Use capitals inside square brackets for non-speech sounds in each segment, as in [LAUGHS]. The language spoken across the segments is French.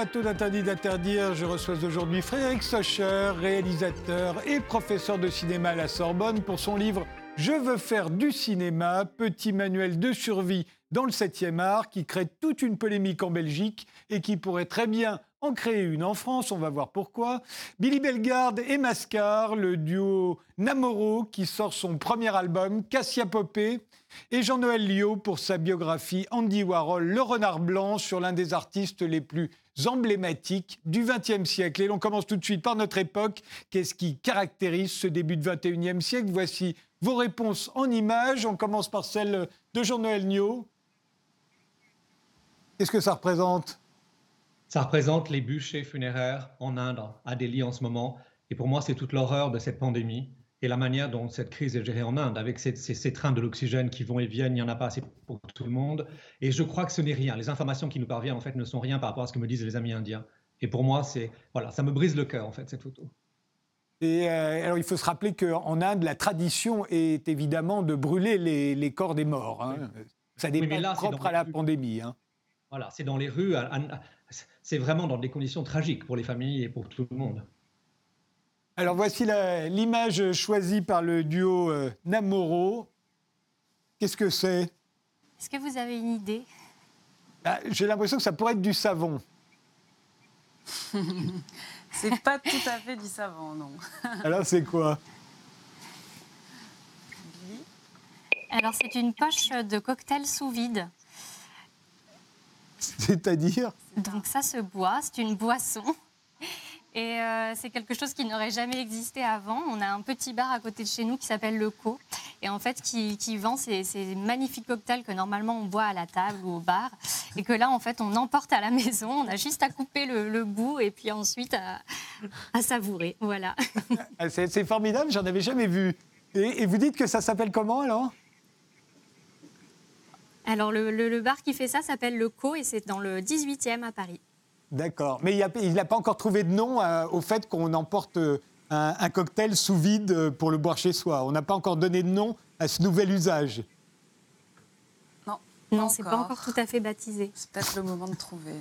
D'interdire. Je reçois aujourd'hui Frédéric Socher, réalisateur et professeur de cinéma à la Sorbonne pour son livre Je veux faire du cinéma, petit manuel de survie dans le 7e art qui crée toute une polémique en Belgique et qui pourrait très bien en créer une en France, on va voir pourquoi. Billy Bellegarde et Mascar, le duo Namoro qui sort son premier album, Cassia Popé, et Jean-Noël Liot pour sa biographie Andy Warhol, le renard blanc, sur l'un des artistes les plus emblématiques du XXe siècle. Et l'on commence tout de suite par notre époque. Qu'est-ce qui caractérise ce début du XXIe siècle? Voici vos réponses en images. On commence par celle de Jean-Noël Liot. Qu'est-ce que ça représente? Ça représente les bûchers funéraires en Inde, à Delhi en ce moment. Et pour moi, c'est toute l'horreur de cette pandémie et la manière dont cette crise est gérée en Inde, avec ces, trains de l'oxygène qui vont et viennent, il n'y en a pas assez pour tout le monde. Et je crois que ce n'est rien. Les informations qui nous parviennent, en fait, ne sont rien par rapport à ce que me disent les amis indiens. Et pour moi, c'est voilà, ça me brise le cœur, en fait, cette photo. Et euh, alors, il faut se rappeler qu'en Inde, la tradition est évidemment de brûler les, corps des morts. Hein. Ça n'est pas propre à la pandémie. Hein. Voilà, c'est dans les rues, c'est vraiment dans des conditions tragiques pour les familles et pour tout le monde. Alors voici l'image choisie par le duo euh, Namoro. Qu'est-ce que c'est? Est-ce que vous avez une idée? Ah, J'ai l'impression que ça pourrait être du savon. [LAUGHS] c'est pas tout à fait du savon, non. [LAUGHS] Alors c'est quoi? Alors c'est une poche de cocktail sous vide. C'est-à-dire Donc ça se boit, c'est une boisson. Et euh, c'est quelque chose qui n'aurait jamais existé avant. On a un petit bar à côté de chez nous qui s'appelle Le Co. Et en fait, qui, vend ces, magnifiques cocktails que normalement on boit à la table ou au bar. Et que là, en fait, on emporte à la maison. On a juste à couper le, bout et puis ensuite à, savourer. Voilà. Ah, c'est formidable, j'en avais jamais vu. et vous dites que ça s'appelle comment alors? Alors, le, bar qui fait ça s'appelle Le Co et c'est dans le 18e à Paris. D'accord. Mais il n'a pas encore trouvé de nom euh, au fait qu'on emporte euh, un, cocktail sous vide euh, pour le boire chez soi. On n'a pas encore donné de nom à ce nouvel usage. Non, non c'est pas encore tout à fait baptisé. C'est peut-être le moment de trouver.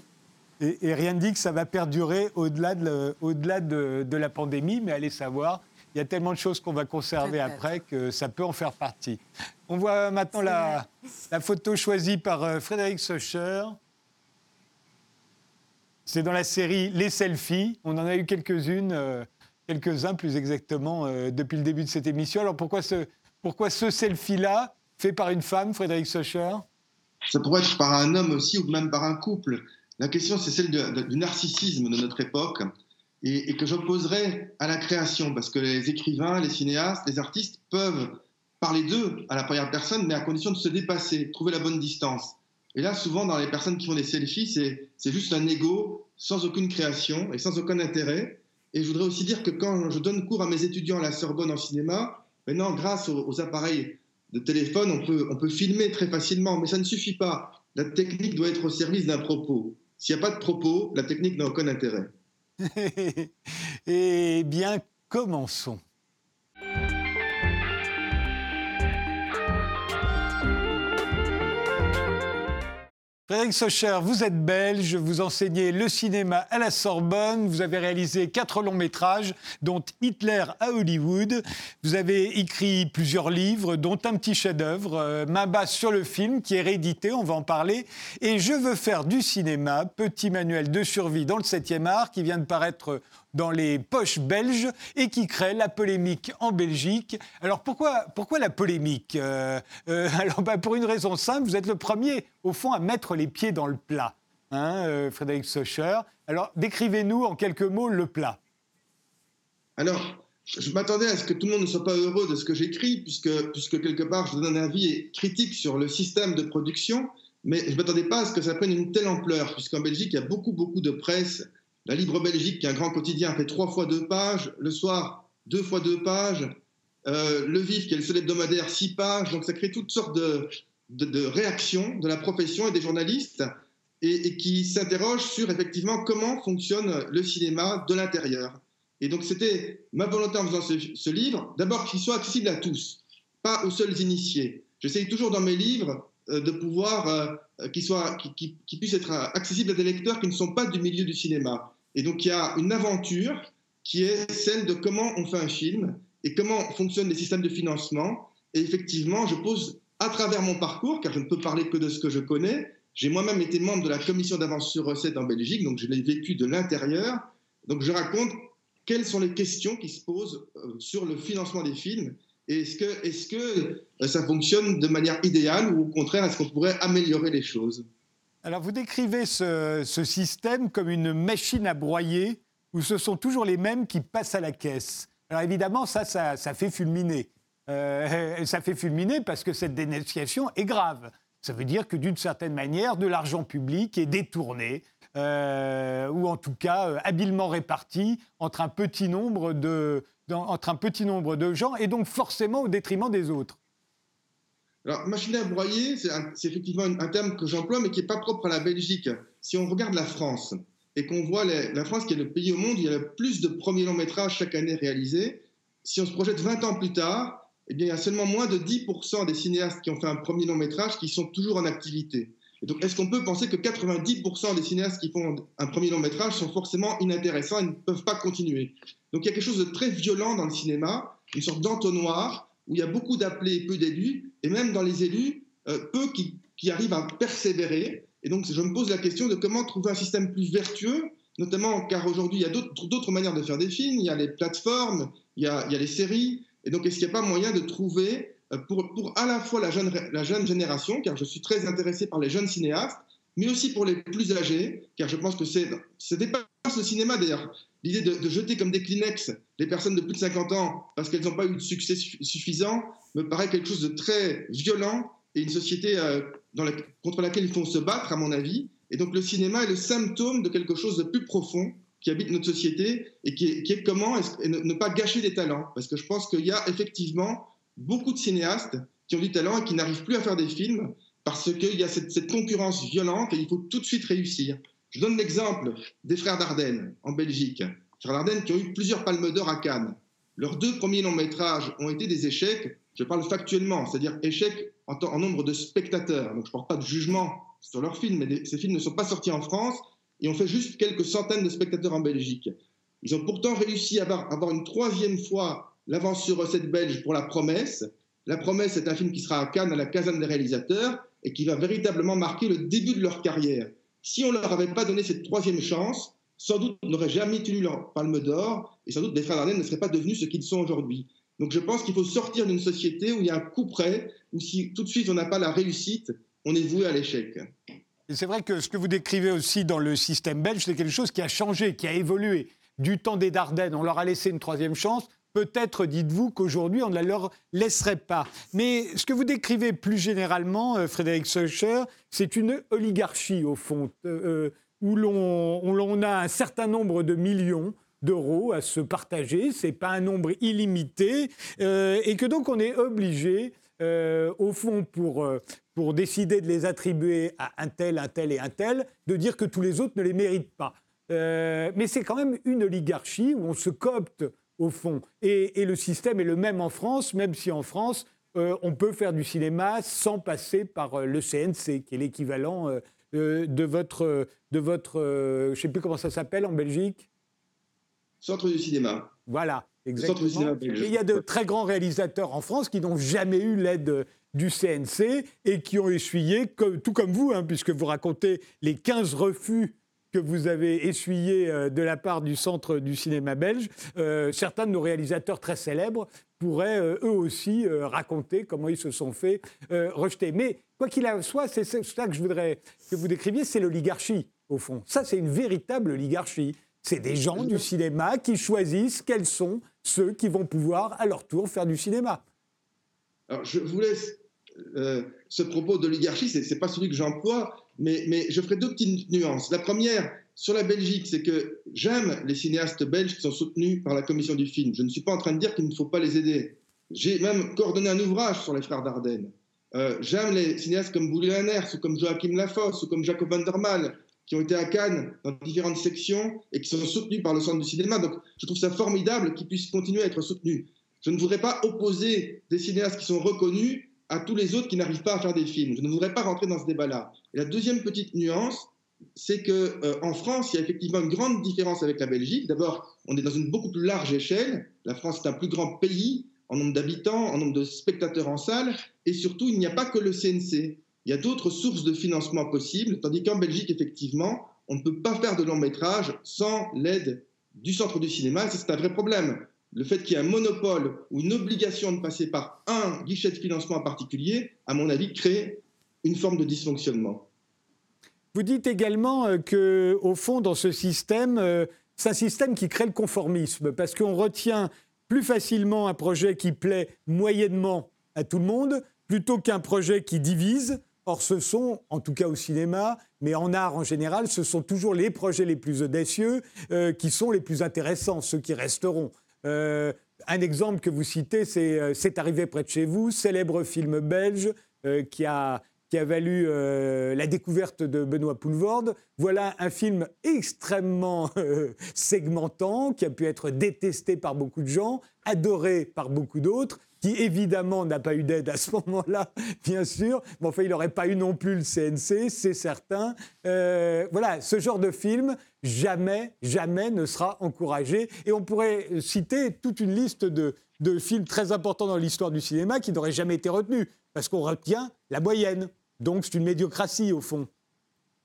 Et, rien ne dit que ça va perdurer au-delà de, au -delà de, de, la pandémie, mais allez savoir il y a tellement de choses qu'on va conserver après que ça peut en faire partie. On voit maintenant la, photo choisie par euh, Frédéric Socher. C'est dans la série Les selfies. On en a eu quelques-unes, euh, quelques-uns plus exactement, euh, depuis le début de cette émission. Alors pourquoi ce, pourquoi ce selfie-là, fait par une femme, Frédéric Socher? Ça pourrait être par un homme aussi ou même par un couple. La question, c'est celle du narcissisme de notre époque et, que j'opposerais à la création, parce que les écrivains, les cinéastes, les artistes peuvent parler d'eux à la première personne, mais à condition de se dépasser, trouver la bonne distance. Et là, souvent, dans les personnes qui font des selfies, c'est juste un ego sans aucune création et sans aucun intérêt. Et je voudrais aussi dire que quand je donne cours à mes étudiants à la Sorbonne en cinéma, maintenant, grâce aux, appareils de téléphone, on peut, on peut filmer très facilement, mais ça ne suffit pas. La technique doit être au service d'un propos. S'il n'y a pas de propos, la technique n'a aucun intérêt. [LAUGHS] eh bien, commençons. Frédéric Socher, vous êtes belge, vous enseignez le cinéma à la Sorbonne, vous avez réalisé quatre longs métrages, dont Hitler à Hollywood. Vous avez écrit plusieurs livres, dont un petit chef-d'œuvre, euh, Main basse sur le film, qui est réédité, on va en parler. Et Je veux faire du cinéma, petit manuel de survie dans le 7e art, qui vient de paraître dans les poches belges et qui crée la polémique en Belgique. Alors pourquoi, pourquoi la polémique euh, euh, [LAUGHS] Alors bah, pour une raison simple, vous êtes le premier au fond à mettre les pieds dans le plat, hein, euh, Frédéric Socher. Alors décrivez-nous en quelques mots le plat. Alors, je m'attendais à ce que tout le monde ne soit pas heureux de ce que j'écris, puisque, puisque quelque part je donne un avis critique sur le système de production, mais je ne m'attendais pas à ce que ça prenne une telle ampleur, puisqu'en Belgique, il y a beaucoup, beaucoup de presse la Libre Belgique, qui est un grand quotidien, fait trois fois deux pages. Le soir, deux fois deux pages. Euh, le Vif, qui est le seul hebdomadaire, six pages. Donc ça crée toutes sortes de, réactions de la profession et des journalistes et, qui s'interrogent sur effectivement comment fonctionne le cinéma de l'intérieur. Et donc c'était ma volonté en faisant ce, livre, d'abord qu'il soit accessible à tous, pas aux seuls initiés. J'essaye toujours dans mes livres de pouvoir qui, soit, qui, puisse être accessible à des lecteurs qui ne sont pas du milieu du cinéma. Et donc il y a une aventure qui est celle de comment on fait un film et comment fonctionnent les systèmes de financement. Et effectivement, je pose à travers mon parcours, car je ne peux parler que de ce que je connais, j'ai moi-même été membre de la commission d'avance sur recette en Belgique, donc je l'ai vécu de l'intérieur. Donc je raconte quelles sont les questions qui se posent euh, sur le financement des films. Est-ce que, est que euh, ça fonctionne de manière idéale ou au contraire, est-ce qu'on pourrait améliorer les choses? Alors vous décrivez ce, système comme une machine à broyer où ce sont toujours les mêmes qui passent à la caisse. Alors évidemment, ça, ça, fait fulminer. Euh, [LAUGHS] ça fait fulminer parce que cette dénonciation est grave. Ça veut dire que d'une certaine manière, de l'argent public est détourné, euh, ou en tout cas habilement réparti entre un, petit nombre de, entre un petit nombre de gens, et donc forcément au détriment des autres. Alors, machine à broyer, c'est effectivement un terme que j'emploie, mais qui n'est pas propre à la Belgique. Si on regarde la France, et qu'on voit la France qui est le pays au monde où il y a le plus de premiers longs métrages chaque année réalisés, si on se projette 20 ans plus tard, eh bien, il y a seulement moins de 10% des cinéastes qui ont fait un premier long métrage qui sont toujours en activité. Et donc, est-ce qu'on peut penser que 90% des cinéastes qui font un premier long métrage sont forcément inintéressants et ne peuvent pas continuer? Donc, il y a quelque chose de très violent dans le cinéma, une sorte d'entonnoir où il y a beaucoup d'appelés et peu d'élus, et même dans les élus, euh, peu qui, arrivent à persévérer. Et donc, je me pose la question de comment trouver un système plus vertueux, notamment car aujourd'hui, il y a d'autres manières de faire des films. Il y a les plateformes, il y a, il y a les séries, et donc, est-ce qu'il n'y a pas moyen de trouver, pour, pour à la fois la jeune, la jeune génération, car je suis très intéressé par les jeunes cinéastes, mais aussi pour les plus âgés, car je pense que c'est, ce dépasse le cinéma d'ailleurs. L'idée de, jeter comme des Kleenex les personnes de plus de 50 ans parce qu'elles n'ont pas eu de succès suffisant me paraît quelque chose de très violent et une société euh, contre laquelle il faut se battre, à mon avis. Et donc le cinéma est le symptôme de quelque chose de plus profond qui habite notre société et qui est, comment ne, pas gâcher des talents. Parce que je pense qu'il y a effectivement beaucoup de cinéastes qui ont du talent et qui n'arrivent plus à faire des films parce qu'il y a cette, concurrence violente et il faut tout de suite réussir. Je donne l'exemple des frères Dardenne en Belgique. frères Dardenne qui ont eu plusieurs palmes d'or à Cannes. Leurs deux premiers longs métrages ont été des échecs. Je parle factuellement, c'est-à-dire échecs en, nombre de spectateurs. Donc je ne porte pas de jugement sur leurs films, mais ces films ne sont pas sortis en France et ont fait juste quelques centaines de spectateurs en Belgique. Ils ont pourtant réussi à avoir, une troisième fois l'avance sur recette belge pour La Promesse. La Promesse est un film qui sera à Cannes, à la caserne des réalisateurs, et qui va véritablement marquer le début de leur carrière. Si on ne leur avait pas donné cette troisième chance, sans doute on n'aurait jamais tenu leur palme d'or, et sans doute les frères Dardenne ne seraient pas devenus ce qu'ils sont aujourd'hui. Donc je pense qu'il faut sortir d'une société où il y a un coup près, où si tout de suite on n'a pas la réussite, on est voué à l'échec. C'est vrai que ce que vous décrivez aussi dans le système belge, c'est quelque chose qui a changé, qui a évolué. Du temps des Dardennes, on leur a laissé une troisième chance. Peut-être dites-vous qu'aujourd'hui, on ne la leur laisserait pas. Mais ce que vous décrivez plus généralement, euh, Frédéric Seucher, c'est une oligarchie, au fond, euh, euh, où l'on a un certain nombre de millions d'euros à se partager. Ce n'est pas un nombre illimité. et que donc, on est obligé, au fond, pour pour décider de les attribuer à un tel, un tel et un tel, de dire que tous les autres ne les méritent pas. Mais c'est quand même une oligarchie où on se coopte au fond. Et, le système est le même en France, même si en France, euh, on peut faire du cinéma sans passer par euh, le CNC, qui est l'équivalent de votre, de votre je ne sais plus comment ça s'appelle en Belgique. Centre du cinéma. Voilà, exactement. il y a de très grands réalisateurs en France qui n'ont jamais eu l'aide du CNC et qui ont essuyé, tout comme vous, hein, puisque vous racontez les 15 refus que vous avez essuyés euh, de la part du Centre du cinéma belge, euh, certains de nos réalisateurs très célèbres pourraient euh, eux aussi raconter comment ils se sont fait rejeter. Mais quoi qu'il en soit, c'est ça que je voudrais que vous décriviez, c'est l'oligarchie, au fond. Ça, c'est une véritable oligarchie. C'est des gens du cinéma qui choisissent quels sont ceux qui vont pouvoir, à leur tour, faire du cinéma. Alors, je vous laisse ce propos d'oligarchie, ce n'est pas celui que j'emploie, mais, je ferai deux petites nuances. La première, sur la Belgique, c'est que j'aime les cinéastes belges qui sont soutenus par la commission du film. Je ne suis pas en train de dire qu'il ne faut pas les aider. J'ai même coordonné un ouvrage sur les frères Dardenne. Euh, j'aime les cinéastes comme Bouli ou comme Joachim Lafosse ou comme Jacob van der Mal, qui ont été à Cannes dans différentes sections et qui sont soutenus par le Centre du cinéma. Donc je trouve ça formidable qu'ils puissent continuer à être soutenus. Je ne voudrais pas opposer des cinéastes qui sont reconnus à tous les autres qui n'arrivent pas à faire des films. Je ne voudrais pas rentrer dans ce débat-là. la deuxième petite nuance, c'est qu'en euh, France, il y a effectivement une grande différence avec la Belgique. D'abord, on est dans une beaucoup plus large échelle. La France est un plus grand pays en nombre d'habitants, en nombre de spectateurs en salle, et surtout, il n'y a pas que le CNC. Il y a d'autres sources de financement possibles, tandis qu'en Belgique, effectivement, on ne peut pas faire de long métrage sans l'aide du centre du cinéma. C'est un vrai problème. Le fait qu'il y ait un monopole ou une obligation de passer par un guichet de financement en particulier, à mon avis, crée une forme de dysfonctionnement. Vous dites également euh, que, au fond, dans ce système, euh, c'est un système qui crée le conformisme, parce qu'on retient plus facilement un projet qui plaît moyennement à tout le monde, plutôt qu'un projet qui divise. Or, ce sont, en tout cas au cinéma, mais en art en général, ce sont toujours les projets les plus audacieux euh, qui sont les plus intéressants, ceux qui resteront. Un exemple que vous citez, c'est C'est arrivé près de chez vous, célèbre film belge qui a qui a valu euh, la découverte de Benoît Poulvorde. Voilà un film extrêmement euh, segmentant, qui a pu être détesté par beaucoup de gens, adoré par beaucoup d'autres, qui évidemment n'a pas eu d'aide à ce moment-là, bien sûr. Mais enfin, il n'aurait pas eu non plus le CNC, c'est certain. Euh, voilà, ce genre de film, jamais, jamais ne sera encouragé. Et on pourrait citer toute une liste de, de films très importants dans l'histoire du cinéma qui n'auraient jamais été retenus, parce qu'on retient la moyenne. Donc c'est une médiocratie au fond.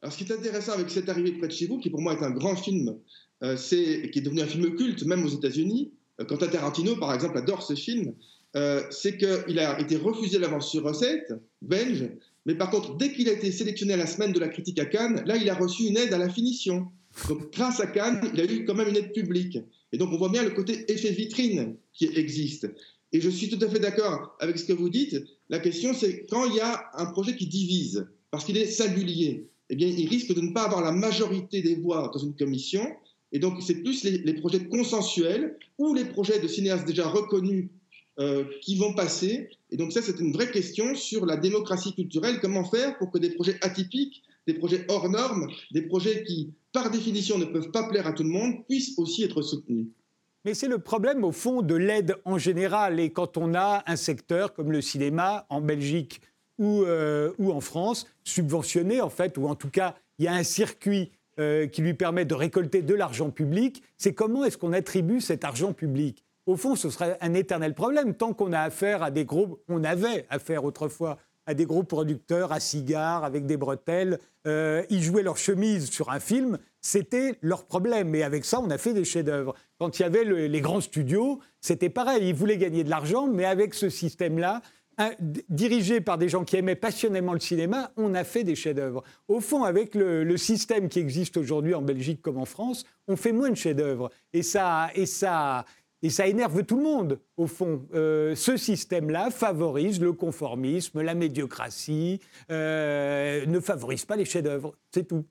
Alors ce qui est intéressant avec cette arrivée près de chez vous, qui pour moi est un grand film, euh, c'est qui est devenu un film culte même aux États-Unis. Euh, Quentin Tarantino, par exemple, adore ce film. Euh, c'est qu'il a été refusé l'avance sur recette belge, mais par contre, dès qu'il a été sélectionné à la semaine de la critique à Cannes, là, il a reçu une aide à la finition. Donc, grâce à Cannes, il a eu quand même une aide publique. Et donc, on voit bien le côté effet vitrine qui existe. Et je suis tout à fait d'accord avec ce que vous dites. La question, c'est quand il y a un projet qui divise, parce qu'il est singulier, eh bien, il risque de ne pas avoir la majorité des voix dans une commission. Et donc, c'est plus les, projets consensuels ou les projets de cinéastes déjà reconnus euh, qui vont passer. Et donc, ça, c'est une vraie question sur la démocratie culturelle. Comment faire pour que des projets atypiques, des projets hors normes, des projets qui, par définition, ne peuvent pas plaire à tout le monde, puissent aussi être soutenus? Mais c'est le problème, au fond, de l'aide en général. Et quand on a un secteur comme le cinéma en Belgique ou, euh, en France, subventionné, en fait, ou en tout cas, il y a un circuit euh, qui lui permet de récolter de l'argent public, c'est comment est-ce qu'on attribue cet argent public? Au fond, ce serait un éternel problème. Tant qu'on a affaire à des groupes, on avait affaire autrefois à des gros producteurs à cigares avec des bretelles. Euh, ils jouaient leur chemise sur un film, c'était leur problème. Et avec ça, on a fait des chefs-d'œuvre. Quand il y avait les grands studios, c'était pareil. Ils voulaient gagner de l'argent, mais avec ce système-là, dirigé par des gens qui aimaient passionnément le cinéma, on a fait des chefs-d'œuvre. Au fond, avec le, système qui existe aujourd'hui en Belgique comme en France, on fait moins de chefs-d'œuvre. Et ça, et ça, et ça énerve tout le monde, au fond. Euh, ce système-là favorise le conformisme, la médiocratie, euh, ne favorise pas les chefs-d'œuvre. C'est tout.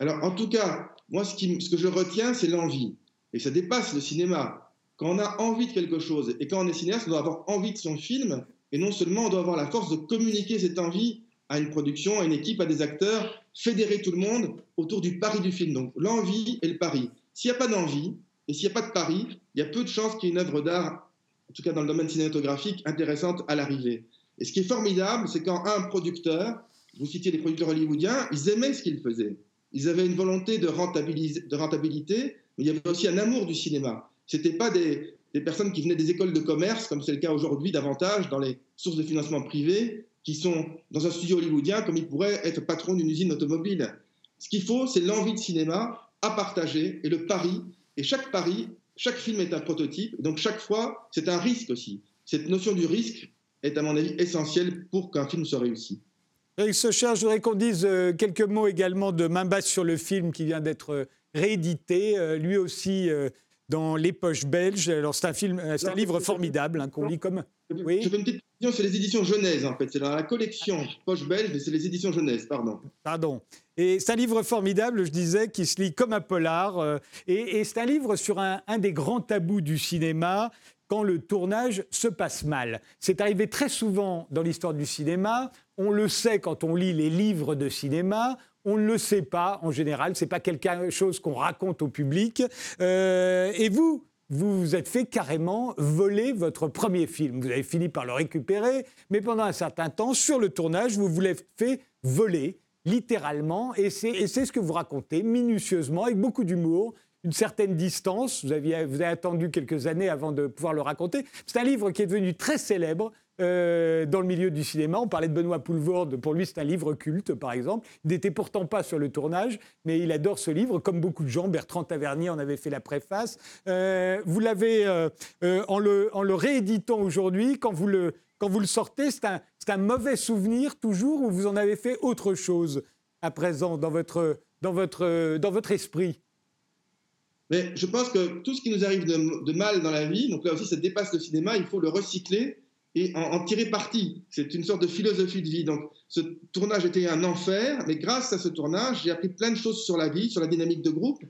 Alors, en tout cas, moi, ce, ce que je retiens, c'est l'envie. Et ça dépasse le cinéma. Quand on a envie de quelque chose, et quand on est cinéaste, on doit avoir envie de son film, et non seulement on doit avoir la force de communiquer cette envie à une production, à une équipe, à des acteurs, fédérer tout le monde autour du pari du film. Donc l'envie et le pari. S'il n'y a pas d'envie, et s'il n'y a pas de pari, il y a peu de chances qu'il y ait une œuvre d'art, en tout cas dans le domaine cinématographique, intéressante à l'arrivée. Et ce qui est formidable, c'est quand un producteur, vous citiez les producteurs hollywoodiens, ils aimaient ce qu'ils faisaient. Ils avaient une volonté de, rentabilité, mais il y avait aussi un amour du cinéma. Ce n'étaient pas des, des, personnes qui venaient des écoles de commerce, comme c'est le cas aujourd'hui davantage dans les sources de financement privées, qui sont dans un studio hollywoodien comme ils pourraient être patrons d'une usine automobile. Ce qu'il faut, c'est l'envie de cinéma à partager et le pari et chaque pari, chaque film est un prototype, donc chaque fois, c'est un risque aussi. Cette notion du risque est, à mon avis, essentielle pour qu'un film soit réussi. Eric Socher, je voudrais qu'on dise euh, quelques mots également de main basse sur le film qui vient d'être euh, réédité, euh, lui aussi dans Les Poches Belges. Alors, c'est un, film, c'est un livre formidable hein, qu'on lit comme. Oui. Je fais une petite précision, c'est les éditions Genèse, en fait. C'est dans la collection Poche Belge, mais c'est les éditions Genèse, pardon. Pardon. Et c'est un livre formidable, je disais, qui se lit comme un polar. Euh, et, c'est un livre sur un, des grands tabous du cinéma, quand le tournage se passe mal. C'est arrivé très souvent dans l'histoire du cinéma. On le sait quand on lit les livres de cinéma. On ne le sait pas en général. C'est pas quelque chose qu'on raconte au public. Euh, et vous, vous vous êtes fait carrément voler votre premier film. Vous avez fini par le récupérer, mais pendant un certain temps, sur le tournage, vous vous l'avez fait voler, littéralement, et c'est ce que vous racontez minutieusement, avec beaucoup d'humour, une certaine distance. Vous, aviez, vous avez attendu quelques années avant de pouvoir le raconter. C'est un livre qui est devenu très célèbre euh, dans le milieu du cinéma. On parlait de Benoît Poulvorde, pour lui c'est un livre culte par exemple. Il n'était pourtant pas sur le tournage, mais il adore ce livre, comme beaucoup de gens. Bertrand Tavernier en avait fait la préface. Euh, vous l'avez, euh, en, le, rééditant aujourd'hui, quand vous le, sortez, c'est un, mauvais souvenir toujours ou vous en avez fait autre chose à présent dans votre, esprit? Je pense que tout ce qui nous arrive de, mal dans la vie, donc là aussi ça dépasse le cinéma, il faut le recycler et en, tirer parti. C'est une sorte de philosophie de vie. Donc, ce tournage était un enfer, mais grâce à ce tournage, j'ai appris plein de choses sur la vie, sur la dynamique de groupe,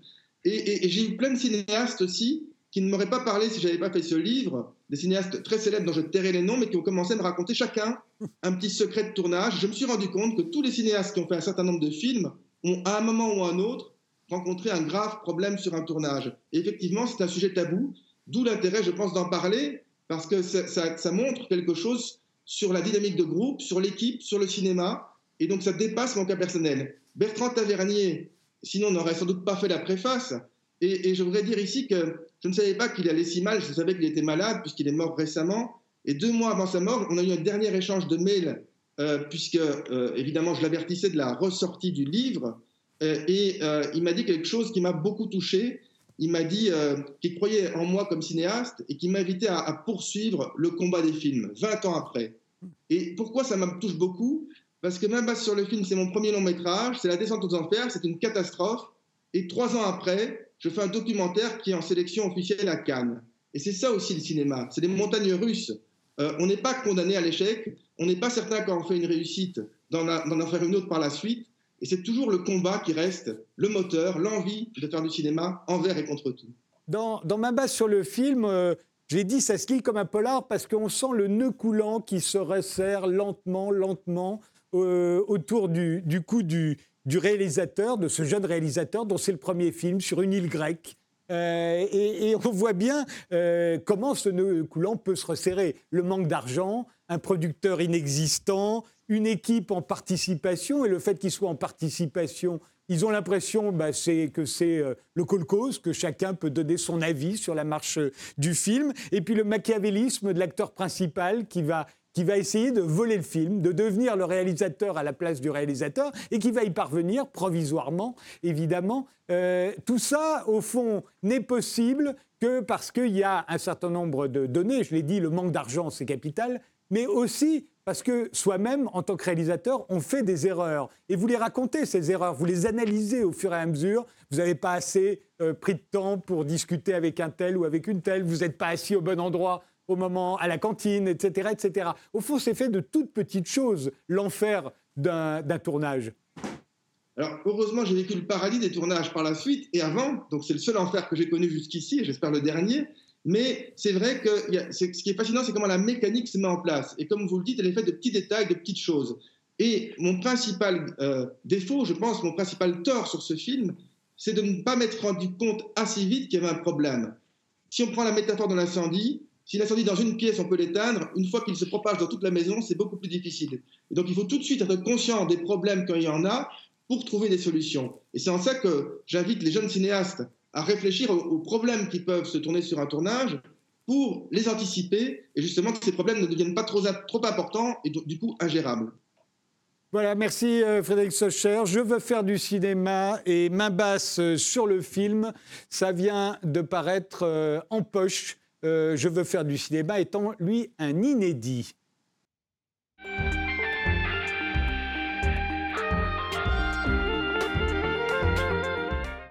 et, j'ai eu plein de cinéastes aussi qui ne m'auraient pas parlé si j'avais pas fait ce livre, des cinéastes très célèbres dont je tairai les noms, mais qui ont commencé à me raconter chacun un petit secret de tournage. Je me suis rendu compte que tous les cinéastes qui ont fait un certain nombre de films ont, à un moment ou à un autre, rencontré un grave problème sur un tournage. Et effectivement, c'est un sujet tabou, d'où l'intérêt, je pense, d'en parler, parce que ça, montre quelque chose sur la dynamique de groupe, sur l'équipe, sur le cinéma, et donc ça dépasse mon cas personnel. Bertrand Tavernier, sinon n'aurait sans doute pas fait la préface, et, je voudrais dire ici que je ne savais pas qu'il allait si mal, je savais qu'il était malade puisqu'il est mort récemment, et deux mois avant sa mort, on a eu un dernier échange de mails, euh, puisque euh, évidemment je l'avertissais de la ressortie du livre, euh, et il m'a dit quelque chose qui m'a beaucoup touché, il m'a dit euh, qu'il croyait en moi comme cinéaste et qu'il m'invitait à, à, poursuivre le combat des films, 20 ans après. Et pourquoi ça me touche beaucoup? Parce que même base sur le film, c'est mon premier long métrage, c'est La descente aux enfers, c'est une catastrophe. Et trois ans après, je fais un documentaire qui est en sélection officielle à Cannes. Et c'est ça aussi le cinéma, c'est des montagnes russes. Euh, on n'est pas condamné à l'échec, on n'est pas certain quand on fait une réussite d'en en faire une autre par la suite. Et c'est toujours le combat qui reste le moteur, l'envie de faire du cinéma envers et contre tout. Dans, ma base sur le film, euh, j'ai dit ça se lit comme un polar parce qu'on sent le nœud coulant qui se resserre lentement, lentement euh, autour du, cou du, du, réalisateur, de ce jeune réalisateur dont c'est le premier film sur une île grecque. Euh, et, et, on voit bien comment ce nœud coulant peut se resserrer. Le manque d'argent, un producteur inexistant, une équipe en participation, et le fait qu'ils soient en participation, ils ont l'impression bah, que c'est euh, le cause, que chacun peut donner son avis sur la marche euh, du film, et puis le machiavélisme de l'acteur principal qui va qui va essayer de voler le film, de devenir le réalisateur à la place du réalisateur, et qui va y parvenir provisoirement, évidemment. Euh, tout ça, au fond, n'est possible que parce qu'il y a un certain nombre de données. Je l'ai dit, le manque d'argent, c'est capital, mais aussi parce que soi-même, en tant que réalisateur, on fait des erreurs. Et vous les racontez, ces erreurs, vous les analysez au fur et à mesure. Vous n'avez pas assez euh, pris de temps pour discuter avec un tel ou avec une telle. Vous n'êtes pas assis au bon endroit au moment, à la cantine, etc. etc. Au fond, c'est fait de toutes petites choses, l'enfer d'un tournage. Alors, heureusement, j'ai vécu le paradis des tournages par la suite et avant, donc c'est le seul enfer que j'ai connu jusqu'ici, et j'espère le dernier. Mais c'est vrai que ce qui est fascinant, c'est comment la mécanique se met en place. Et comme vous le dites, elle est faite de petits détails, de petites choses. Et mon principal euh, défaut, je pense, mon principal tort sur ce film, c'est de ne pas m'être rendu compte assez vite qu'il y avait un problème. Si on prend la métaphore de l'incendie, si l'incendie dans une pièce, on peut l'éteindre, une fois qu'il se propage dans toute la maison, c'est beaucoup plus difficile. Et donc il faut tout de suite être conscient des problèmes quand il y en a pour trouver des solutions. Et c'est en ça que j'invite les jeunes cinéastes à réfléchir aux, problèmes qui peuvent se tourner sur un tournage pour les anticiper et justement que ces problèmes ne deviennent pas trop, trop importants et du coup ingérables. Voilà, merci euh, Frédéric Socher. Je veux faire du cinéma et main basse euh, sur le film. Ça vient de paraître euh, en poche. Je veux faire du cinéma étant lui un inédit.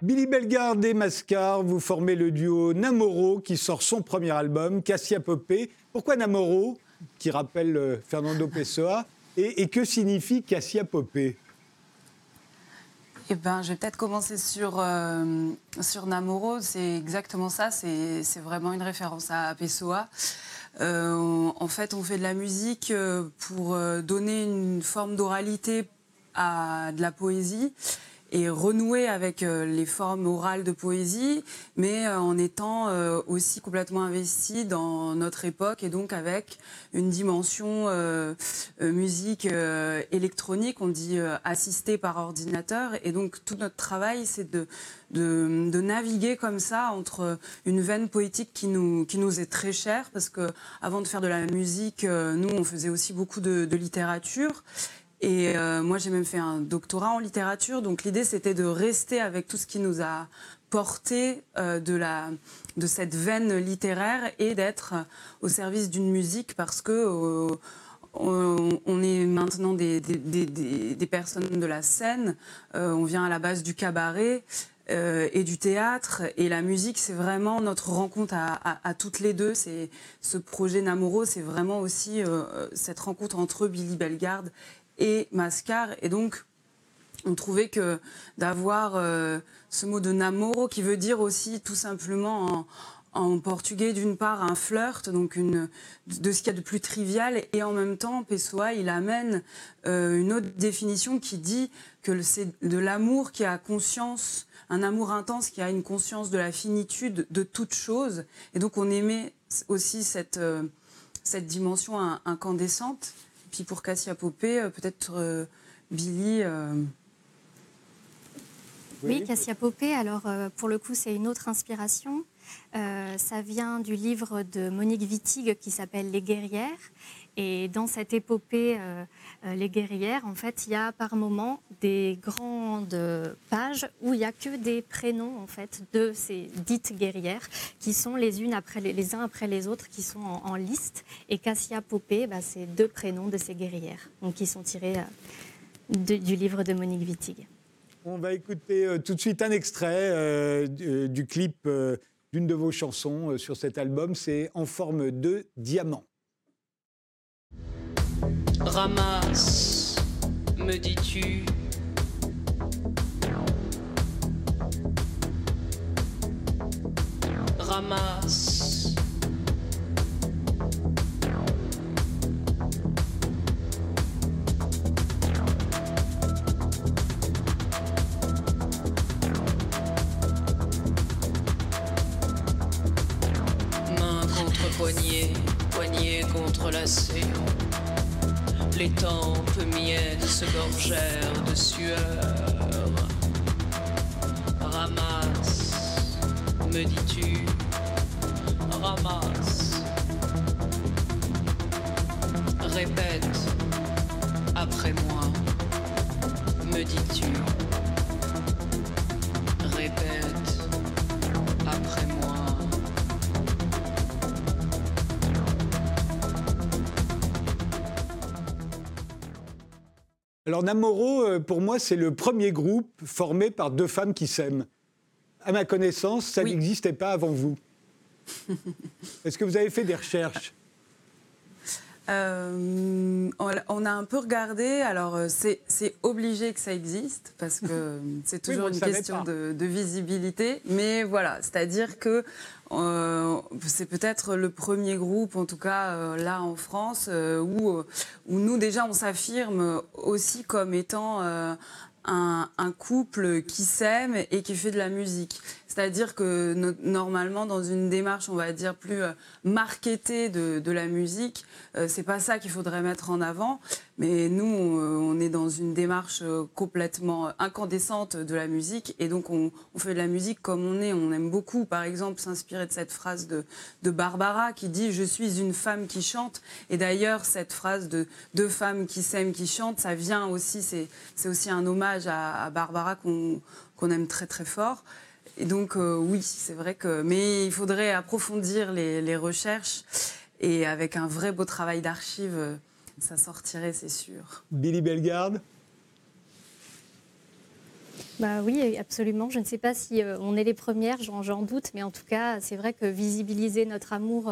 Billy Bellegarde et Mascar, vous formez le duo Namoro qui sort son premier album, Cassia Popé. Pourquoi Namoro, qui rappelle euh, Fernando Pessoa, et, que signifie Cassia Popé? Eh ben, je vais peut-être commencer sur, euh, Namoro. C'est exactement ça. C'est vraiment une référence à Pessoa. Euh, en fait, on fait de la musique pour donner une forme d'oralité à de la poésie et renouer avec euh, les formes orales de poésie, mais euh, en étant euh, aussi complètement investi dans notre époque et donc avec une dimension musique électronique, on dit assistée par ordinateur. Et donc tout notre travail, c'est de, naviguer comme ça entre une veine poétique qui nous, est très chère, parce que avant de faire de la musique, nous, on faisait aussi beaucoup de littérature. Et euh, moi, j'ai même fait un doctorat en littérature. Donc l'idée, c'était de rester avec tout ce qui nous a porté euh, de, la, de cette veine littéraire et d'être au service d'une musique parce que euh, on, est maintenant des, des, des, personnes de la scène. on vient à la base du cabaret. et du théâtre. Et la musique, c'est vraiment notre rencontre à, à, toutes les deux. C'est ce projet Namoro, c'est vraiment aussi cette rencontre entre Billy Bellegarde et Mascar. Et donc, on trouvait que d'avoir euh, ce mot de namoro qui veut dire aussi tout simplement en, portugais d'une part un flirt, donc une, de ce qu'il y a de plus trivial, et en même temps, Pessoa, il amène euh, une autre définition qui dit que c'est de l'amour qui a conscience, un amour intense qui a une conscience de la finitude de toute chose. Et donc on aimait aussi cette, euh, cette dimension incandescente. Puis pour Cassia Popé, euh, peut-être euh, Billy. Euh, oui, Cassia Popé, alors pour le coup, c'est une autre inspiration. ça vient du livre de Monique Wittig qui s'appelle Les guerrières. Et dans cette épopée, euh, Les guerrières, en fait, il y a par moment des grandes pages où il n'y a que des prénoms en fait, de ces dites guerrières qui sont les, unes après les, uns après les autres, qui sont en, liste. Et Cassia Popé, bah, c'est deux prénoms de ces guerrières, donc qui sont tirés euh, du livre de Monique Wittig. On va écouter tout de suite un extrait du clip d'une de vos chansons sur cet album. C'est En forme de diamant. Ramasse, me dis-tu. Ramasse. Les tempes miennes se gorgèrent de sueur. Alors Namoro, euh, pour moi, c'est le premier groupe formé par deux femmes qui s'aiment. À ma connaissance, ça n'existait pas avant vous. [LAUGHS] Est-ce que vous avez fait des recherches? Euh, on a un peu regardé, alors euh, c'est obligé que ça existe parce que [LAUGHS] c'est toujours une question de, visibilité, mais voilà, c'est-à-dire que euh, c'est peut-être le premier groupe, en tout cas là en France, où, où nous déjà on s'affirme aussi comme étant un, couple qui s'aime et qui fait de la musique. C'est-à-dire que normalement, dans une démarche, on va dire plus euh, marketée de, la musique, euh, c'est pas ça qu'il faudrait mettre en avant. Mais nous, on, est dans une démarche euh, complètement incandescente de la musique, et donc on, fait de la musique comme on est. On aime beaucoup, par exemple, s'inspirer de cette phrase de, Barbara qui dit "Je suis une femme qui chante". Et d'ailleurs, cette phrase de deux femmes qui s'aiment, qui chantent, ça vient aussi, c'est aussi un hommage à, Barbara qu'on aime très très fort. Et donc, euh, oui, c'est vrai que. Mais il faudrait approfondir les, recherches. Et avec un vrai beau travail d'archives, euh, ça sortirait, c'est sûr. Billy Bellegarde bah oui, absolument. Je ne sais pas si euh, on est les premières, j'en doute, mais en tout cas, c'est vrai que visibiliser notre amour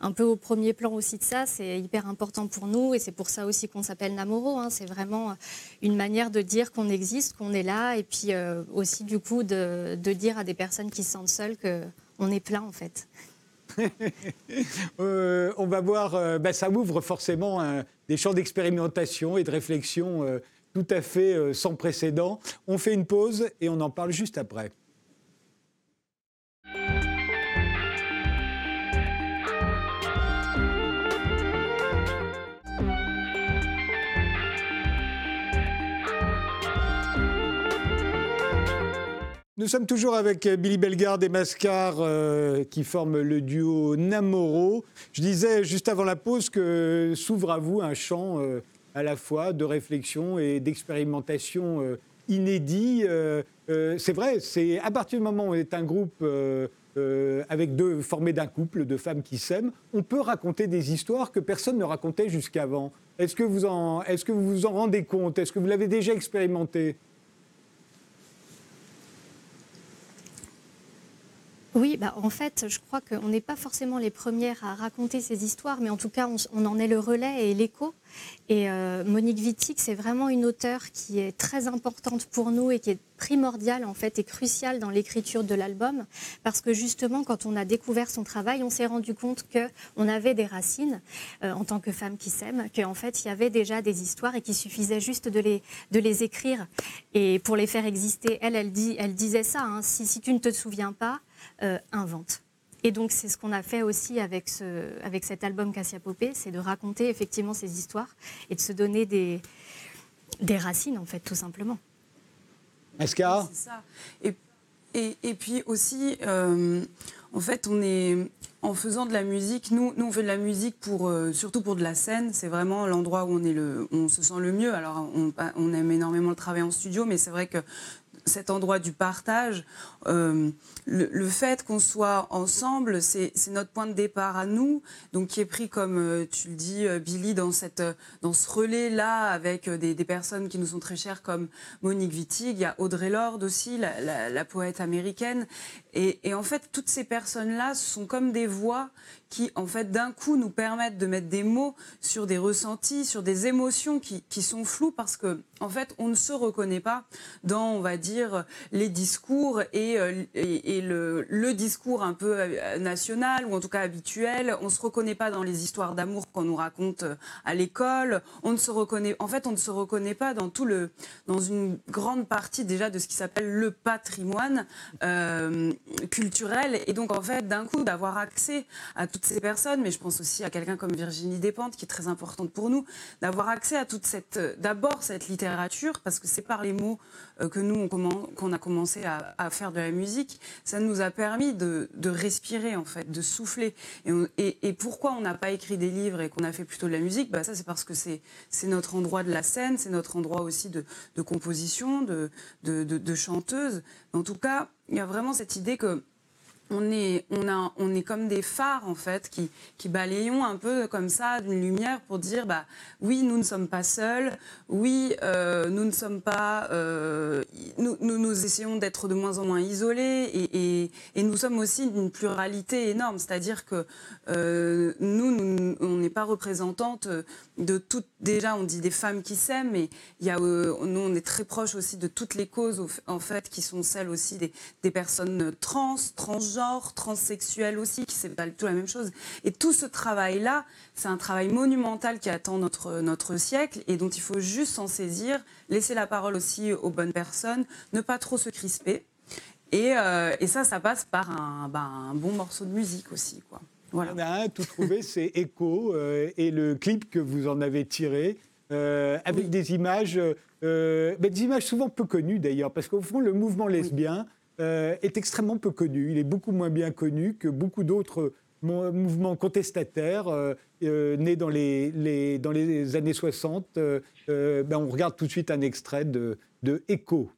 un peu au premier plan aussi de ça. C'est hyper important pour nous et c'est pour ça aussi qu'on s'appelle Namoro. Hein. C'est vraiment une manière de dire qu'on existe, qu'on est là et puis euh, aussi du coup de, dire à des personnes qui se sentent seules qu'on est plein en fait. [LAUGHS] Euh, on va voir, euh, bah, ça ouvre forcément des champs d'expérimentation et de réflexion tout à fait sans précédent. On fait une pause et on en parle juste après. Nous sommes toujours avec Billy Bellegarde et Mascar euh, qui forment le duo Namoro. Je disais juste avant la pause que s'ouvre à vous un champ euh, à la fois de réflexion et d'expérimentation euh, inédit. c'est vrai, c'est à partir du moment où on est un groupe avec deux formé d'un couple de femmes qui s'aiment, on peut raconter des histoires que personne ne racontait jusqu'avant. Est-ce que est-ce que vous vous en rendez compte? Est-ce que vous l'avez déjà expérimenté? Oui, bah, en fait, je crois qu'on n'est pas forcément les premières à raconter ces histoires, mais en tout cas, on, en est le relais et l'écho. Et euh, Monique Wittig, c'est vraiment une auteure qui est très importante pour nous et qui est primordiale en fait et cruciale dans l'écriture de l'album, parce que justement, quand on a découvert son travail, on s'est rendu compte que on avait des racines euh, en tant que femme qui s'aime, qu'en fait, il y avait déjà des histoires et qu'il suffisait juste de les, de les écrire et pour les faire exister. Elle, elle, elle disait ça. Hein, si, si tu ne te souviens pas euh, invente. Et donc c'est ce qu'on a fait aussi avec, ce, avec cet album Cassia Popé, c'est de raconter effectivement ces histoires et de se donner des, des racines en fait tout simplement. Est-ce C'est ça. Et, et, et, puis aussi, euh, en fait, on est en faisant de la musique. Nous, nous on fait de la musique pour euh, surtout pour de la scène. C'est vraiment l'endroit où on est le, on se sent le mieux. Alors, on, on aime énormément le travail en studio, mais c'est vrai que cet endroit du partage, euh, le, fait qu'on soit ensemble, c'est notre point de départ à nous, donc qui est pris comme euh, tu le dis, euh, Billy, dans cette dans ce relais là avec des, personnes qui nous sont très chères comme Monique Wittig, il y a Audrey Lorde aussi, la, poète américaine, et, en fait toutes ces personnes là sont comme des voix qui, en fait, d'un coup, nous permettent de mettre des mots sur des ressentis, sur des émotions qui, qui, sont floues parce que, en fait, on ne se reconnaît pas dans, on va dire, les discours et, euh, et, le, le, discours un peu euh, national ou en tout cas habituel. On ne se reconnaît pas dans les histoires d'amour qu'on nous raconte euh, à l'école. On ne se reconnaît, en fait, on ne se reconnaît pas dans tout le, dans une grande partie déjà de ce qui s'appelle le patrimoine euh, culturel. Et donc, en fait, d'un coup, d'avoir accès à toutes ces personnes, mais je pense aussi à quelqu'un comme Virginie Despentes, qui est très importante pour nous, d'avoir accès à toute cette, euh, d'abord cette littérature, parce que c'est par les mots euh, que nous, qu'on a commencé à, faire de la musique, ça nous a permis de, respirer, en fait, de souffler. Et, pourquoi on n'a pas écrit des livres et qu'on a fait plutôt de la musique? Bah, Ça, c'est parce que c'est notre endroit de la scène, c'est notre endroit aussi de, composition, de, de chanteuse. En tout cas, il y a vraiment cette idée que on est, on, a, on est comme des phares en fait qui, balayons un peu comme ça d'une lumière pour dire bah oui nous ne sommes pas seuls, oui euh, nous ne sommes pas, euh, nous, nous, essayons d'être de moins en moins isolés et, nous sommes aussi d'une pluralité énorme, c'est-à-dire que euh, nous, on n'est pas représentante de toutes, déjà on dit des femmes qui s'aiment, mais il y a, nous on est très proche aussi de toutes les causes en fait qui sont celles aussi des, des personnes trans, transgenres genre, transsexuel aussi, qui c'est pas du tout la même chose. Et tout ce travail-là, c'est un travail monumental qui attend notre, notre siècle et dont il faut juste s'en saisir, laisser la parole aussi aux bonnes personnes, ne pas trop se crisper. Et, euh, et ça, ça passe par un, bah, un, bon morceau de musique aussi. Quoi. Voilà. On a un tout trouvé, [LAUGHS] c'est Echo euh, et le clip que vous en avez tiré. Euh, avec des images, des images souvent peu connues d'ailleurs, parce qu'au fond, le mouvement lesbien, euh, est extrêmement peu connu. Il est beaucoup moins bien connu que beaucoup d'autres mouvements contestataires euh, euh, nés dans les, années 60. Ben on regarde tout de suite un extrait de, de Echo.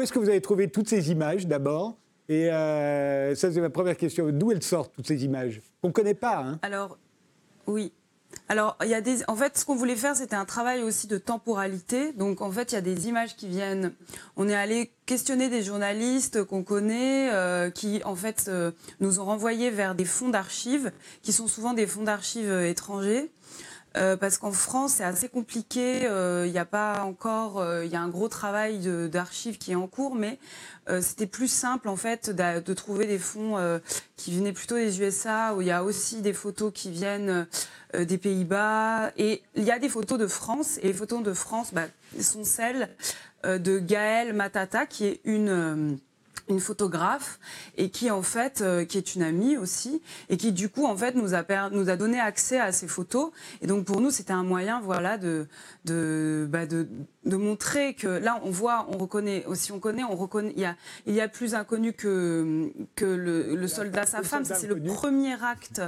Où est-ce que vous avez trouvé toutes ces images d'abord? Et ça, c'est ma première question. D'où elles sortent, toutes ces images? Qu'on ne connaît pas. Hein? Alors, oui. Alors, il y a des... en fait, ce qu'on voulait faire, c'était un travail aussi de temporalité. Donc, en fait, il y a des images qui viennent. On est allé questionner des journalistes qu'on connaît, euh, qui, en fait, euh, nous ont renvoyés vers des fonds d'archives, qui sont souvent des fonds d'archives euh, étrangers. Euh, parce qu'en France, c'est assez compliqué. Euh, il n'y a pas encore, euh, il y a un gros travail d'archives qui est en cours, mais c'était plus simple en fait de, trouver des fonds qui venaient plutôt des USA, où il y a aussi des photos qui viennent des Pays-Bas, et il y a des photos de France. Et les photos de France bah, sont celles de Gaëlle Matata, qui est une une photographe et qui en fait euh, qui est une amie aussi et qui du coup en fait nous a nous a donné accès à ces photos. Et donc pour nous c'était un moyen voilà de de, bah, de de montrer que là on voit on reconnaît aussi on connaît on reconnaît il y a il y a plus inconnu que que le, le soldat sa femme c'est le premier acte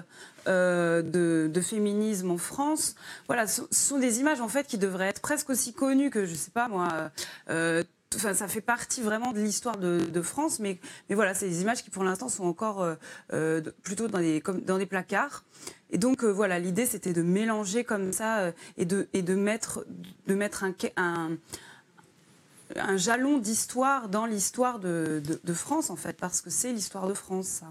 euh, de, de, féminisme en France. Voilà ce, sont des images en fait qui devraient être presque aussi connues que je sais pas moi euh, Enfin, ça fait partie vraiment de l'histoire de, France, mais, mais voilà, c'est des images qui pour l'instant sont encore euh, euh, plutôt dans des, dans des placards. Et donc euh, voilà, l'idée c'était de mélanger comme ça et, de, et de mettre, de mettre un, un, un jalon d'histoire dans l'histoire de, de, France en fait, parce que c'est l'histoire de France. Ça.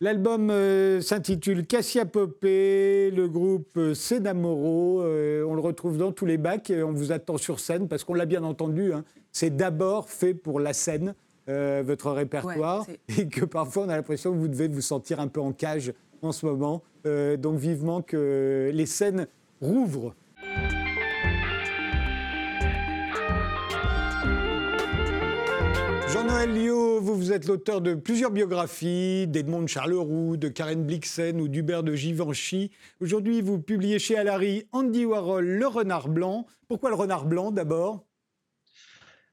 L'album s'intitule Cassia Popé, le groupe Cédamoro. on le retrouve dans tous les bacs et on vous attend sur scène parce qu'on l'a bien entendu. Hein, c'est d'abord fait pour la scène, euh, votre répertoire, et que parfois on a l'impression que vous devez vous sentir un peu en cage en ce moment. Euh, donc vivement que les scènes rouvrent. Liot, vous, vous êtes l'auteur de plusieurs biographies, d'Edmond Charleroux, de Karen Blixen ou d'Hubert de Givenchy. Aujourd'hui, vous publiez chez Alary Andy Warhol, Le Renard Blanc. Pourquoi le Renard Blanc d'abord?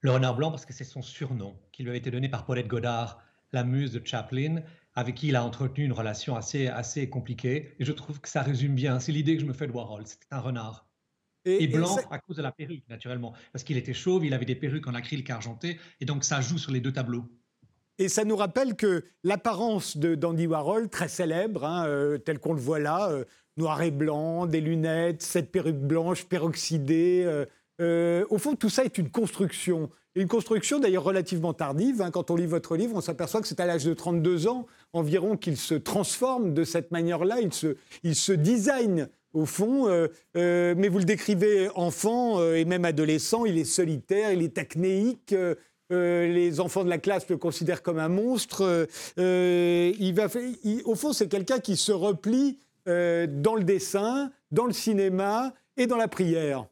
Le renard blanc, parce que c'est son surnom qui lui a été donné par Paulette Godard, la muse de Chaplin, avec qui il a entretenu une relation assez, assez compliquée. Et je trouve que ça résume bien. C'est l'idée que je me fais de Warhol. C'est un renard. Et, blanc à cause de la perruque, naturellement. Parce qu'il était chauve, il avait des perruques en acrylique argenté. Et donc, ça joue sur les deux tableaux. Et ça nous rappelle que l'apparence d'Andy Warhol, très célèbre, hein, euh, tel qu'on le voit là, euh, noir et blanc, des lunettes, cette perruque blanche peroxydée, euh, euh, au fond, tout ça est une construction. Une construction d'ailleurs relativement tardive. Hein. Quand on lit votre livre, on s'aperçoit que c'est à l'âge de 32 ans environ qu'il se transforme de cette manière-là. Il se, il se design au fond, euh, euh, mais vous le décrivez enfant et même adolescent, il est solitaire, il est acnéique. les enfants de la classe le considèrent comme un monstre. il va, au fond, c'est quelqu'un qui se replie dans le dessin, dans le cinéma et dans la prière.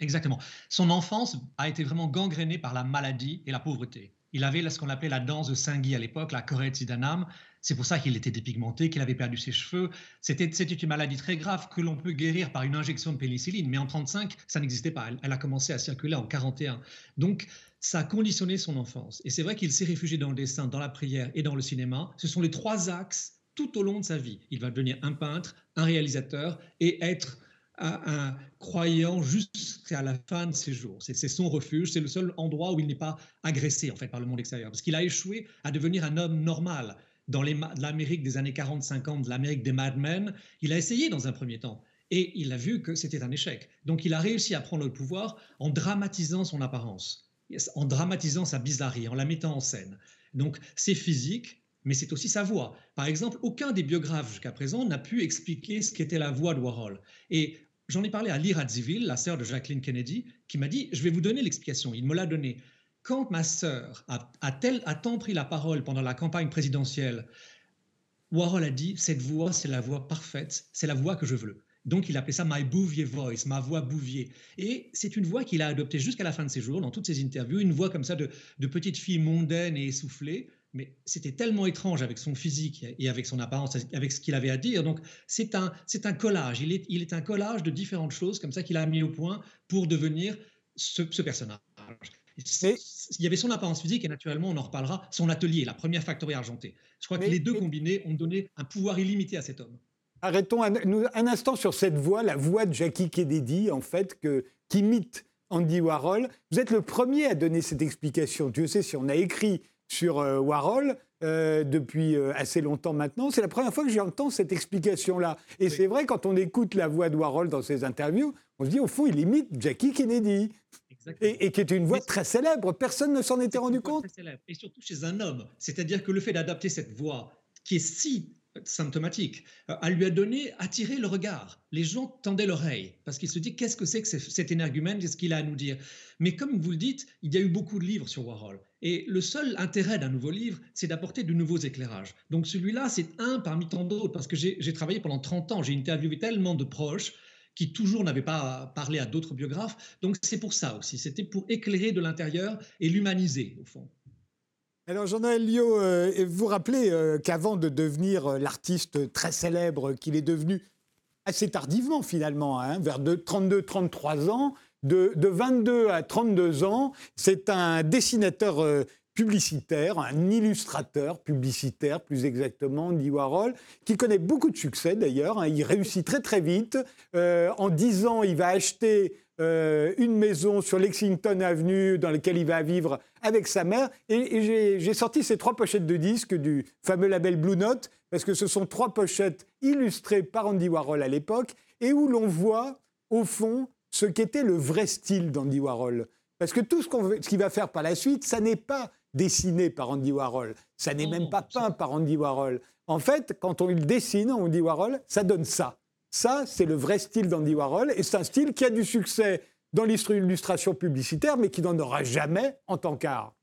Exactement. Son enfance a été vraiment gangrénée par la maladie et la pauvreté. Il avait ce qu'on appelait la danse de Saint-Guy à l'époque, la Sidanam. C'est pour ça qu'il était dépigmenté, qu'il avait perdu ses cheveux. C'était une maladie très grave que l'on peut guérir par une injection de pénicilline. Mais en 35, ça n'existait pas. Elle, a commencé à circuler en 41. Donc, ça a conditionné son enfance. Et c'est vrai qu'il s'est réfugié dans le dessin, dans la prière et dans le cinéma. Ce sont les trois axes tout au long de sa vie. Il va devenir un peintre, un réalisateur et être un croyant jusqu'à la fin de ses jours. C'est son refuge, c'est le seul endroit où il n'est pas agressé en fait par le monde extérieur, parce qu'il a échoué à devenir un homme normal. Dans l'Amérique des années 40-50, l'Amérique des Mad Men, il a essayé dans un premier temps. Et il a vu que c'était un échec. Donc il a réussi à prendre le pouvoir en dramatisant son apparence, en dramatisant sa bizarrerie, en la mettant en scène. Donc c'est physique, mais c'est aussi sa voix. Par exemple, aucun des biographes jusqu'à présent n'a pu expliquer ce qu'était la voix de Warhol. Et J'en ai parlé à Lyra Zivil, la sœur de Jacqueline Kennedy, qui m'a dit, je vais vous donner l'explication. Il me l'a donné. Quand ma sœur a, a, tant pris la parole pendant la campagne présidentielle, Warhol a dit, cette voix, c'est la voix parfaite, c'est la voix que je veux. Donc il appelait ça My Bouvier Voice, ma voix Bouvier. Et c'est une voix qu'il a adoptée jusqu'à la fin de ses jours, dans toutes ses interviews, une voix comme ça de, de petite fille mondaine et essoufflée, mais c'était tellement étrange avec son physique et avec son apparence, avec ce qu'il avait à dire. Donc c'est un, c'est un collage. Il est, il est un collage de différentes choses comme ça qu'il a mis au point pour devenir ce, personnage. Il y avait son apparence physique et naturellement, on en reparlera, son atelier, la première factory argentée. Je crois que les deux combinés ont donné un pouvoir illimité à cet homme. Arrêtons un, un instant sur cette voix, la voix de Jackie Kennedy, en fait, que, qui imite Andy Warhol. Vous êtes le premier à donner cette explication. Dieu sait si on a écrit sur euh, Warhol euh, depuis euh, assez longtemps maintenant. C'est la première fois que j'entends cette explication-là. Et c'est vrai, quand on écoute la voix de Warhol dans ses interviews, on se dit, au fond, il imite Jackie Kennedy. Et, et, qui est une voix très célèbre. Personne ne s'en était rendu compte. Et surtout chez un homme. C'est-à-dire que le fait d'adapter cette voix, qui est si symptomatique, euh, lui a donné, attiré le regard. Les gens tendaient l'oreille parce qu'ils se disent qu'est-ce que c'est que cet énergumène, qu'est-ce qu'il a à nous dire? Mais comme vous le dites, il y a eu beaucoup de livres sur Warhol. Et le seul intérêt d'un nouveau livre, c'est d'apporter de nouveaux éclairages. Donc celui-là, c'est un parmi tant d'autres parce que j'ai travaillé pendant 30 ans, j'ai interviewé tellement de proches qui toujours n'avaient pas parlé à d'autres biographes. Donc c'est pour ça aussi, c'était pour éclairer de l'intérieur et l'humaniser au fond. Alors Jean-Noël Liot, euh, vous vous rappelez euh, qu'avant de devenir euh, l'artiste très célèbre qu'il est devenu assez tardivement finalement, hein, vers 32-33 ans, de, 22 à 32 ans, c'est un dessinateur publicitaire, un illustrateur publicitaire plus exactement, Andy Warhol, qui connaît beaucoup de succès d'ailleurs. Hein. il réussit très très vite. en 10 ans, il va acheter euh, une maison sur Lexington Avenue dans laquelle il va vivre avec sa mère. Et, j'ai sorti ces trois pochettes de disques du fameux label Blue Note, parce que ce sont trois pochettes illustrées par Andy Warhol à l'époque, et où l'on voit, au fond, ce qu'était le vrai style d'Andy Warhol. Parce que tout ce qu'il va faire par la suite, ça n'est pas dessiné par Andy Warhol, ça n'est même pas peint par Andy Warhol. En fait, quand on le dessine, Andy Warhol, ça donne ça. Ça, c'est le vrai style d'Andy Warhol, et c'est un style qui a du succès dans l'illustration publicitaire, mais qui n'en aura jamais en tant qu'art.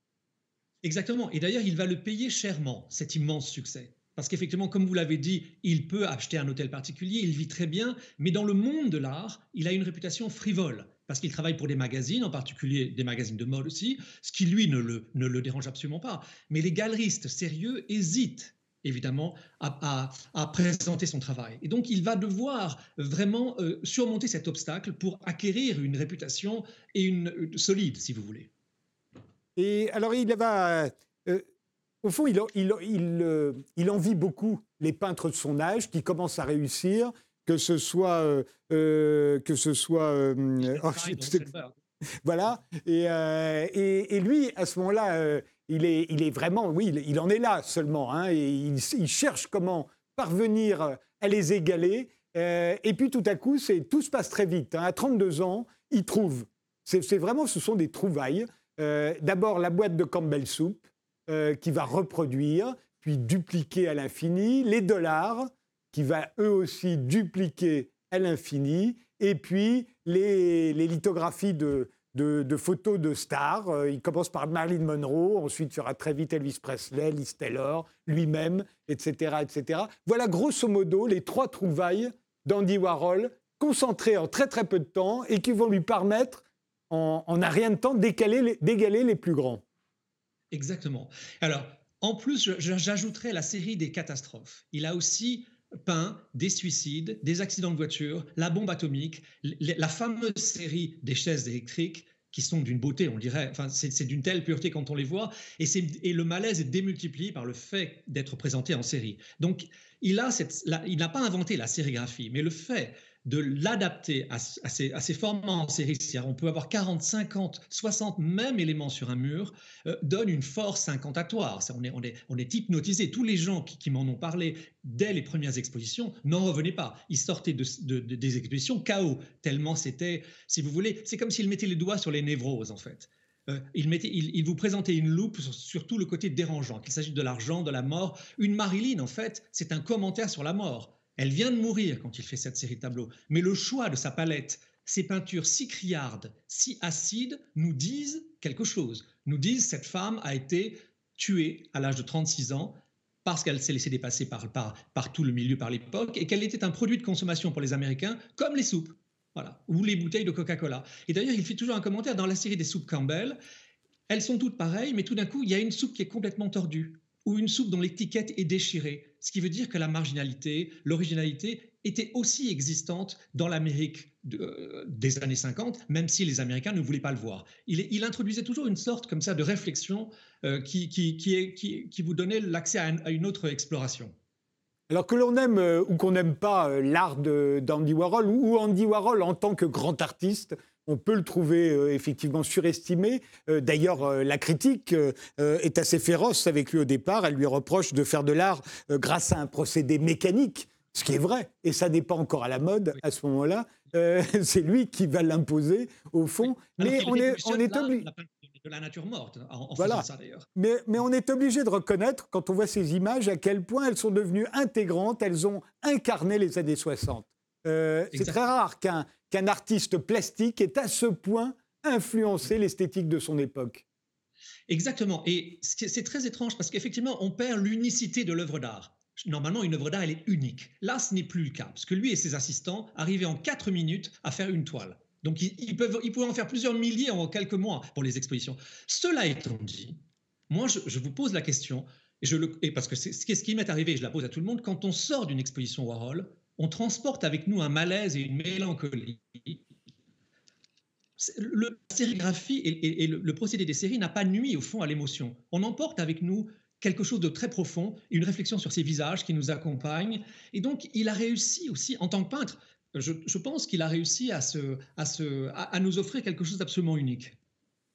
Exactement. Et d'ailleurs, il va le payer chèrement, cet immense succès. Parce qu'effectivement, comme vous l'avez dit, il peut acheter un hôtel particulier, il vit très bien, mais dans le monde de l'art, il a une réputation frivole, parce qu'il travaille pour des magazines, en particulier des magazines de mode aussi, ce qui lui ne le, ne le dérange absolument pas. Mais les galeristes sérieux hésitent évidemment, à, présenter son travail. Et donc, il va devoir vraiment euh, surmonter cet obstacle pour acquérir une réputation et une, solide, si vous voulez. Et alors, il va... Euh, au fond, il, il, il, il, envie beaucoup les peintres de son âge qui commencent à réussir, que ce soit... que ce soit oh, voilà. Et, et, et, lui, à ce moment-là, il est, vraiment, oui, il, en est là seulement. Hein, et il, cherche comment parvenir à les égaler. Euh, et puis tout à coup, tout se passe très vite. Hein. À 32 ans, il trouve. C'est vraiment, ce sont des trouvailles. Euh, d'abord, la boîte de Campbell Soup, euh, qui va reproduire, puis dupliquer à l'infini. Les dollars, qui va eux aussi dupliquer à l'infini. Et puis les lithographies de, photos de stars. Euh, il commence par Marilyn Monroe, ensuite il y aura très vite Elvis Presley, Liz Taylor, lui-même, etc., etc. Voilà grosso modo les trois trouvailles d'Andy Warhol concentrées en très très peu de temps et qui vont lui permettre, en, un rien de temps, d'égaler les plus grands. Exactement. Alors, en plus, j'ajouterais la série des catastrophes. Il a aussi peint des suicides, des accidents de voiture, la bombe atomique, la fameuse série des chaises électriques qui sont d'une beauté, on dirait, enfin, c'est d'une telle pureté quand on les voit, et, et le malaise est démultiplié par le fait d'être présenté en série. Donc, il n'a pas inventé la sérigraphie, mais le fait de l'adapter à, ces, formats en série, on peut avoir 40, 50, 60 mêmes éléments sur un mur, euh, donne une force incantatoire. On est, hypnotisé. Tous les gens qui, m'en ont parlé dès les premières expositions n'en revenaient pas. Ils sortaient de, des expositions chaos, tellement c'était, si vous voulez, c'est comme s'ils mettaient les doigts sur les névroses en fait. Euh, il, vous présentait une loupe sur, tout le côté dérangeant, qu'il s'agisse de l'argent, de la mort. Une Marilyn, en fait, c'est un commentaire sur la mort. Elle vient de mourir quand il fait cette série de tableaux, mais le choix de sa palette, ces peintures si criardes, si acides, nous disent quelque chose. Nous disent cette femme a été tuée à l'âge de 36 ans parce qu'elle s'est laissée dépasser par, par, tout le milieu par l'époque et qu'elle était un produit de consommation pour les Américains comme les soupes. Voilà, ou les bouteilles de Coca-Cola. Et d'ailleurs, il fait toujours un commentaire dans la série des soupes Campbell. Elles sont toutes pareilles, mais tout d'un coup, il y a une soupe qui est complètement tordue ou une soupe dont l'étiquette est déchirée. Ce qui veut dire que la marginalité, l'originalité était aussi existante dans l'Amérique euh, des années 50, même si les Américains ne voulaient pas le voir. Il, introduisait toujours une sorte comme ça de réflexion euh, qui, qui, vous donnait l'accès à, une autre exploration. Alors que l'on aime euh, ou qu'on n'aime pas l'art d'Andy Warhol ou Andy Warhol en tant que grand artiste, on peut le trouver euh, effectivement surestimé. Euh, d'ailleurs, euh, la critique est assez féroce avec lui au départ. Elle lui reproche de faire de l'art grâce à un procédé mécanique, ce qui est vrai. Et ça n'est pas encore à la mode à ce moment-là. [LAUGHS] c'est lui qui va l'imposer au fond. Mais on est, on est obligé de la nature morte en, voilà. ça d'ailleurs. Mais, mais, on est obligé de reconnaître, quand on voit ces images, à quel point elles sont devenues intégrantes, elles ont incarné les années 60. c'est très rare qu'un qu'un artiste plastique ait à ce point influencé l'esthétique de son époque. Exactement. Et c'est très étrange parce qu'effectivement, on perd l'unicité de l'œuvre d'art. Normalement, une œuvre d'art, elle est unique. Là, ce n'est plus le cas, parce que lui et ses assistants arrivaient en quatre minutes à faire une toile. Donc, ils, peuvent, ils pouvaient en faire plusieurs milliers en quelques mois pour les expositions. Cela étant dit, moi, je, vous pose la question, et, et parce que c'est ce qui m'est arrivé, je la pose à tout le monde, quand on sort d'une exposition Warhol, on transporte avec nous un malaise et une mélancolie. La sérigraphie et, le, procédé des séries n'a pas nuit au fond à l'émotion. On emporte avec nous quelque chose de très profond, une réflexion sur ces visages qui nous accompagnent. Et donc, il a réussi aussi, en tant que peintre, je, pense qu'il a réussi à, nous offrir quelque chose d'absolument unique.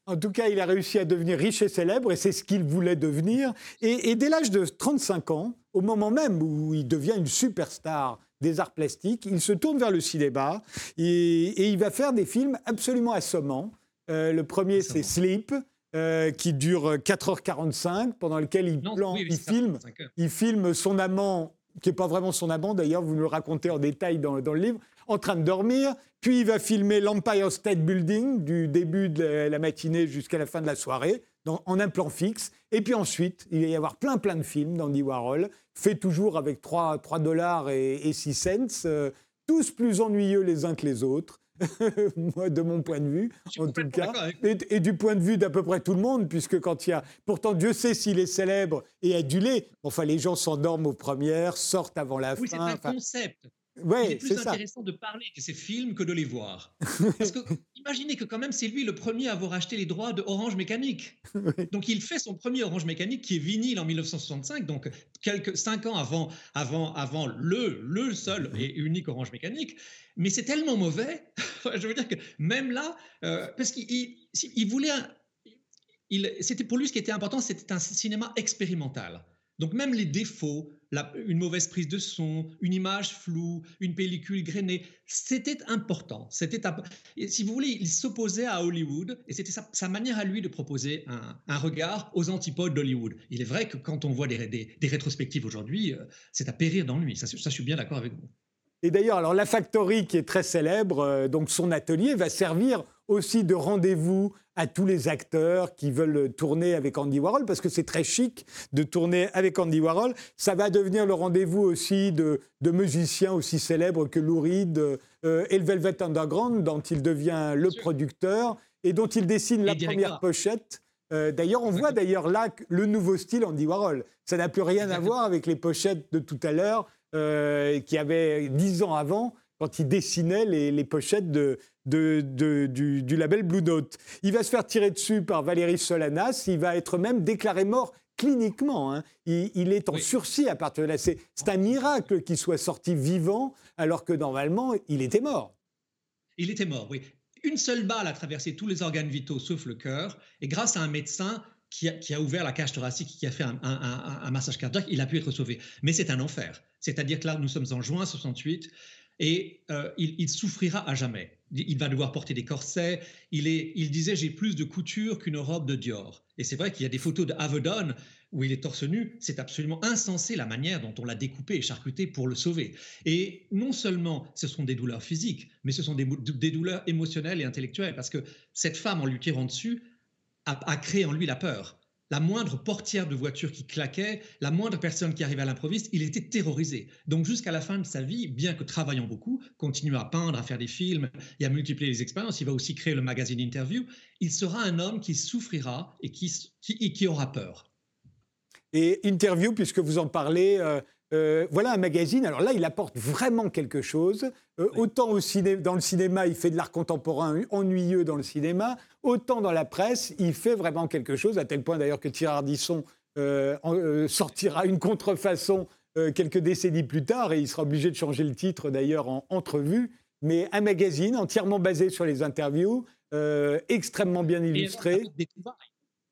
En tout cas, il a réussi à devenir riche et célèbre, et c'est ce qu'il voulait devenir. Et, et dès l'âge de 35 ans, au moment même où il devient une superstar des arts plastiques. Il se tourne vers le cinéma et, il va faire des films absolument assommants. Euh, le premier, c'est Sleep. Euh, qui dure 4h45, pendant lequel il, il, filme, il filme son amant, qui n'est pas vraiment son amant d'ailleurs, vous me le racontez en détail dans, dans, le livre, en train de dormir. Puis il va filmer l'Empire State Building du début de la matinée jusqu'à la fin de la soirée en un plan fixe. Et puis ensuite, il va y avoir plein plein de films d'Andy Warhol, faits toujours avec 3, 3 dollars et, 6 cents, euh, tous plus ennuyeux les uns que les autres. [LAUGHS] Moi, de mon point de vue, en tout cas, et, du point de vue d'à peu près tout le monde, puisque quand il y a, pourtant Dieu sait s'il est célèbre et adulé, enfin les gens s'endorment aux premières, sortent avant la oui, fin. C'est un concept. Ouais, c'est plus intéressant de parler de ces films que de les voir. [LAUGHS] Parce que imaginez que quand même c'est lui le premier à avoir acheté les droits de Orange Mécanique. [LAUGHS] Donc il fait son premier Orange Mécanique qui est vinyle en 1965, donc quelques cinq ans avant, avant, avant le, le seul et unique Orange Mécanique. Mais c'est tellement mauvais, [LAUGHS] je veux dire que même là, euh, parce qu'il il, voulait, c'était pour lui ce qui était important, c'était un cinéma expérimental. Donc même les défauts, une mauvaise prise de son, une image floue, une pellicule grainée, c'était important. C'était si vous voulez, il s'opposait à Hollywood et c'était sa, manière à lui de proposer un, regard aux antipodes d'Hollywood. Il est vrai que quand on voit des, rétrospectives aujourd'hui, euh, c'est à périr d'ennui. Ça, ça, je suis bien d'accord avec vous. Et d'ailleurs, alors la Factory qui est très célèbre, euh, donc son atelier va servir aussi de rendez-vous à tous les acteurs qui veulent tourner avec Andy Warhol, parce que c'est très chic de tourner avec Andy Warhol. Ça va devenir le rendez-vous aussi de, musiciens aussi célèbres que Lou Reed euh, et le Velvet Underground, dont il devient le producteur et dont il dessine la première pochette. Euh, d'ailleurs, on voit d'ailleurs là le nouveau style Andy Warhol. Ça n'a plus rien à voir avec les pochettes de tout à l'heure, euh, qui avaient dix ans avant, quand il dessinait les, pochettes de, du, label Blue Note. Il va se faire tirer dessus par Valérie Solanas, il va être même déclaré mort cliniquement. Hein. Il, est en sursis à partir de là. C'est un miracle qu'il soit sorti vivant, alors que normalement, il était mort. Il était mort, oui. Une seule balle a traversé tous les organes vitaux sauf le cœur, et grâce à un médecin qui a, ouvert la cage thoracique, qui a fait un, un massage cardiaque, il a pu être sauvé. Mais c'est un enfer. C'est-à-dire que là, nous sommes en juin 68 et euh, il, souffrira à jamais. Il va devoir porter des corsets. Il, est, il disait j'ai plus de couture qu'une robe de Dior. Et c'est vrai qu'il y a des photos de Avedon où il est torse nu. C'est absolument insensé la manière dont on l'a découpé et charcuté pour le sauver. Et non seulement ce sont des douleurs physiques, mais ce sont des, des douleurs émotionnelles et intellectuelles parce que cette femme en lui tirant dessus a créé en lui la peur la moindre portière de voiture qui claquait, la moindre personne qui arrivait à l'improviste, il était terrorisé. Donc jusqu'à la fin de sa vie, bien que travaillant beaucoup, continuant à peindre, à faire des films et à multiplier les expériences, il va aussi créer le magazine Interview, il sera un homme qui souffrira et qui, qui, aura peur. Et Interview, puisque vous en parlez, euh, euh, voilà un magazine. Alors là, il apporte vraiment quelque chose. Euh, autant au dans le cinéma, il fait de l'art contemporain ennuyeux dans le cinéma, autant dans la presse, il fait vraiment quelque chose, à tel point d'ailleurs que Thierry Ardisson euh, sortira une contrefaçon quelques décennies plus tard, et il sera obligé de changer le titre d'ailleurs en entrevue. mais un magazine entièrement basé sur les interviews, extrêmement bien illustré.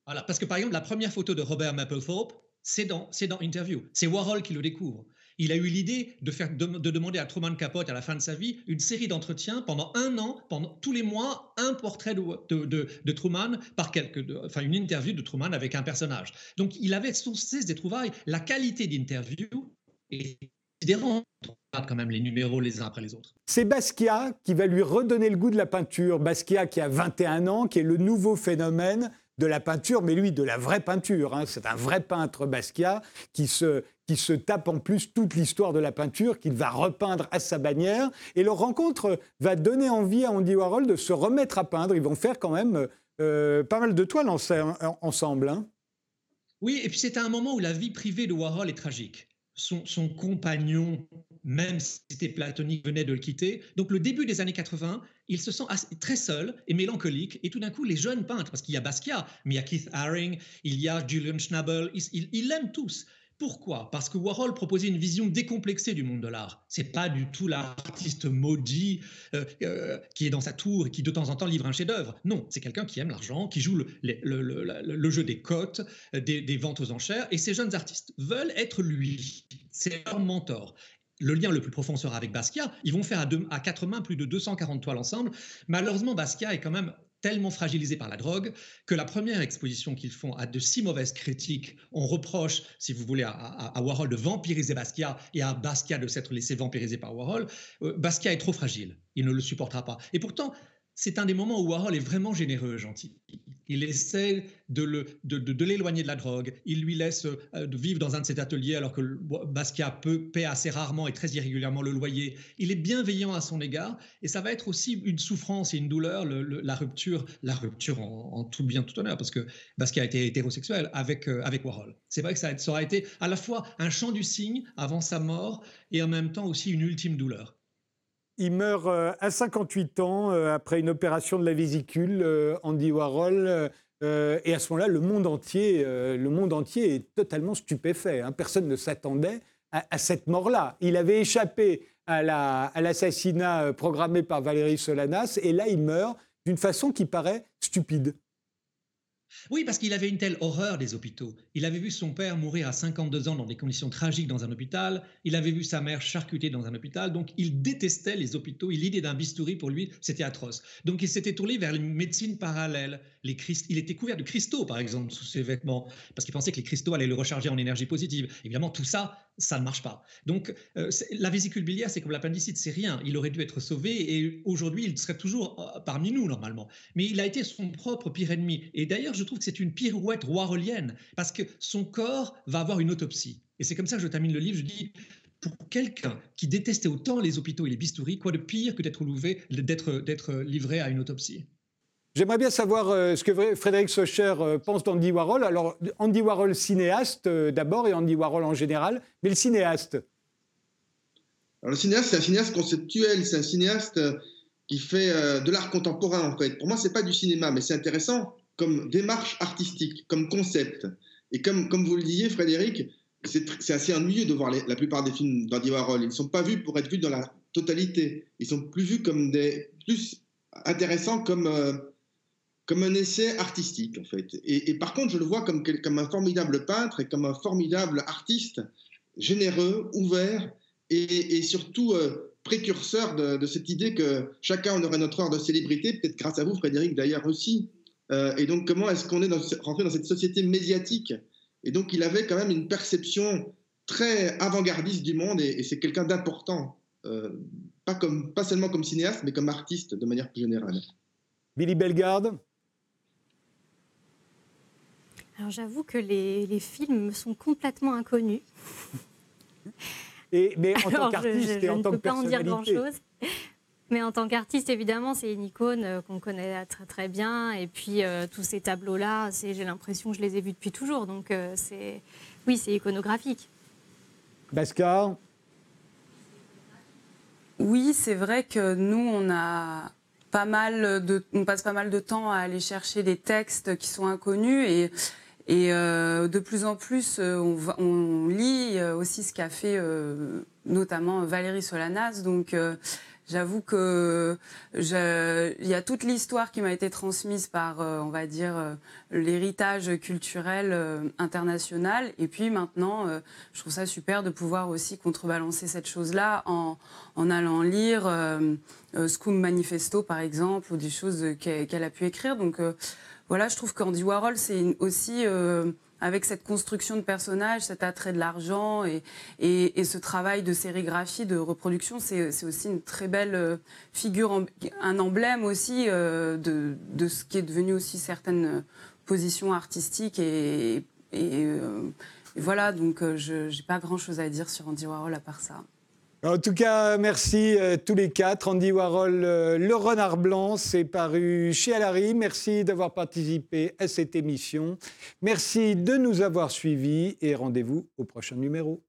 Voilà, parce que par exemple, la première photo de Robert Mapplethorpe, c'est dans, Interview. C'est Warhol qui le découvre. Il a eu l'idée de, faire, de, demander à Truman Capote, à la fin de sa vie, une série d'entretiens pendant un an, pendant tous les mois, un portrait de, Truman, par quelque, enfin une interview de Truman avec un personnage. Donc il avait sous cesse des trouvailles. La qualité d'interview est considérante. On regarde quand même les numéros les uns après les autres. C'est Basquiat qui va lui redonner le goût de la peinture. Basquiat qui a 21 ans, qui est le nouveau phénomène de la peinture, mais lui, de la vraie peinture. Hein. C'est un vrai peintre Basquiat qui se, qui se tape en plus toute l'histoire de la peinture, qu'il va repeindre à sa bannière. Et leur rencontre va donner envie à Andy Warhol de se remettre à peindre. Ils vont faire quand même euh, pas mal de toiles ensemble. Hein. Oui, et puis c'est un moment où la vie privée de Warhol est tragique son, compagnon, même si c'était platonique, venait de le quitter. Donc le début des années 80, il se sent très seul et mélancolique. Et tout d'un coup, les jeunes peintres, parce qu'il y a Basquiat, mais il y a Keith Haring, il y a Julian Schnabel, il l'aime tous. Pourquoi? Parce que Warhol proposait une vision décomplexée du monde de l'art. C'est pas du tout l'artiste maudit euh, euh, qui est dans sa tour et qui de temps en temps livre un chef-d'œuvre. Non, c'est quelqu'un qui aime l'argent, qui joue le, jeu des cotes, euh, des, ventes aux enchères. Et ces jeunes artistes veulent être lui. C'est leur mentor. Le lien le plus profond sera avec Basquiat. Ils vont faire à, à quatre mains plus de 240 toiles ensemble. Malheureusement, Basquiat est quand même tellement fragilisé par la drogue que la première exposition qu'ils font a de si mauvaises critiques. On reproche, si vous voulez, à, Warhol de vampiriser Basquiat et à Basquiat de s'être laissé vampiriser par Warhol. Euh, Basquiat est trop fragile. Il ne le supportera pas. Et pourtant, c'est un des moments où Warhol est vraiment généreux, gentil. Il essaie de, l'éloigner de la drogue. Il lui laisse euh, vivre dans un de ses ateliers alors que Basquiat peut, paie assez rarement et très irrégulièrement le loyer. Il est bienveillant à son égard et ça va être aussi une souffrance et une douleur, la rupture, la rupture en, tout bien, tout honneur, parce que Basquiat a été hétérosexuel avec, euh, Warhol. C'est vrai que ça, ça aura été à la fois un chant du cygne avant sa mort et en même temps aussi une ultime douleur. Il meurt euh, à 58 ans euh, après une opération de la vésicule, euh, Andy Warhol. et à ce moment-là, le monde entier, le monde entier est totalement stupéfait. Hein. Personne ne s'attendait à, cette mort-là. Il avait échappé à l'assassinat programmé par Valérie Solanas, et là, il meurt d'une façon qui paraît stupide. Oui, parce qu'il avait une telle horreur des hôpitaux. Il avait vu son père mourir à 52 ans dans des conditions tragiques dans un hôpital. Il avait vu sa mère charcutée dans un hôpital. Donc, il détestait les hôpitaux. L'idée d'un bistouri, pour lui, c'était atroce. Donc, il s'était tourné vers les médecines parallèles. Les il était couvert de cristaux, par exemple, sous ses vêtements, parce qu'il pensait que les cristaux allaient le recharger en énergie positive. Évidemment, tout ça, ça ne marche pas. Donc, euh, la vésicule biliaire, c'est comme l'appendicite, c'est rien. Il aurait dû être sauvé et aujourd'hui, il serait toujours euh, parmi nous, normalement. Mais il a été son propre pire ennemi. Et d'ailleurs, je trouve que c'est une pirouette roirolienne parce que son corps va avoir une autopsie. Et c'est comme ça que je termine le livre. Je dis, pour quelqu'un qui détestait autant les hôpitaux et les bistouris, quoi de pire que d'être d'être livré à une autopsie? J'aimerais bien savoir euh, ce que Frédéric Socher euh, pense d'Andy Warhol. Alors, Andy Warhol cinéaste euh, d'abord et Andy Warhol en général, mais le cinéaste Alors, le cinéaste, c'est un cinéaste conceptuel, c'est un cinéaste qui fait de l'art contemporain en fait. Pour moi, c'est pas du cinéma, mais c'est intéressant comme démarche artistique, comme concept. Et comme, comme vous le disiez, Frédéric, c'est assez ennuyeux de voir la plupart des films d'Andy Warhol. Ils ne sont pas vus pour être vus dans la totalité. Ils sont plus vus comme des plus intéressants comme comme un essai artistique, en fait. Et, par contre, je le vois comme, un formidable peintre et comme un formidable artiste, généreux, ouvert et, surtout euh, précurseur de, cette idée que chacun on aurait notre heure de célébrité, peut-être grâce à vous, Frédéric, d'ailleurs aussi. Euh, et donc, comment est-ce qu'on est, rentré dans cette société médiatique? Et donc, il avait quand même une perception très avant-gardiste du monde et, c'est quelqu'un d'important, euh, pas, pas seulement comme cinéaste, mais comme artiste de manière plus générale. Billy Bellegarde alors j'avoue que les, les, films me sont complètement inconnus. [LAUGHS] Et, mais en tant qu'artiste et en tant que personnalité. Je ne peux pas en dire grand-chose. Mais en tant qu'artiste, évidemment, c'est une icône euh, qu'on connaît très, très bien. Et puis, euh, tous ces tableaux-là, j'ai l'impression que je les ai vus depuis toujours. Donc, euh, c'est oui, c'est iconographique. Bascar? Oui, c'est vrai que nous, on a pas mal de, on passe pas mal de temps à aller chercher des textes qui sont inconnus et et euh, de plus en plus, euh, on, on lit euh, aussi ce qu'a fait notamment Valérie Solanas. Donc j'avoue que il y a toute l'histoire qui m'a été transmise par, euh, on va dire, euh, l'héritage culturel euh, international. Et puis maintenant, je trouve ça super de pouvoir aussi contrebalancer cette chose-là en, en, allant lire Scum Manifesto, par exemple, ou des choses qu'elle a pu écrire. Donc voilà, je trouve qu'Andy Warhol, c'est aussi avec cette construction de personnages, cet attrait de l'argent et, ce travail de sérigraphie, de reproduction, c'est aussi une très belle euh, figure, un emblème aussi euh, de, ce qui est devenu aussi certaines positions artistiques. Et, euh, voilà, donc je n'ai pas grand-chose à dire sur Andy Warhol à part ça. En tout cas, merci euh, tous les quatre. Andy Warhol, euh, Le Renard Blanc, c'est paru chez Alary. Merci d'avoir participé à cette émission. Merci de nous avoir suivis et rendez-vous au prochain numéro.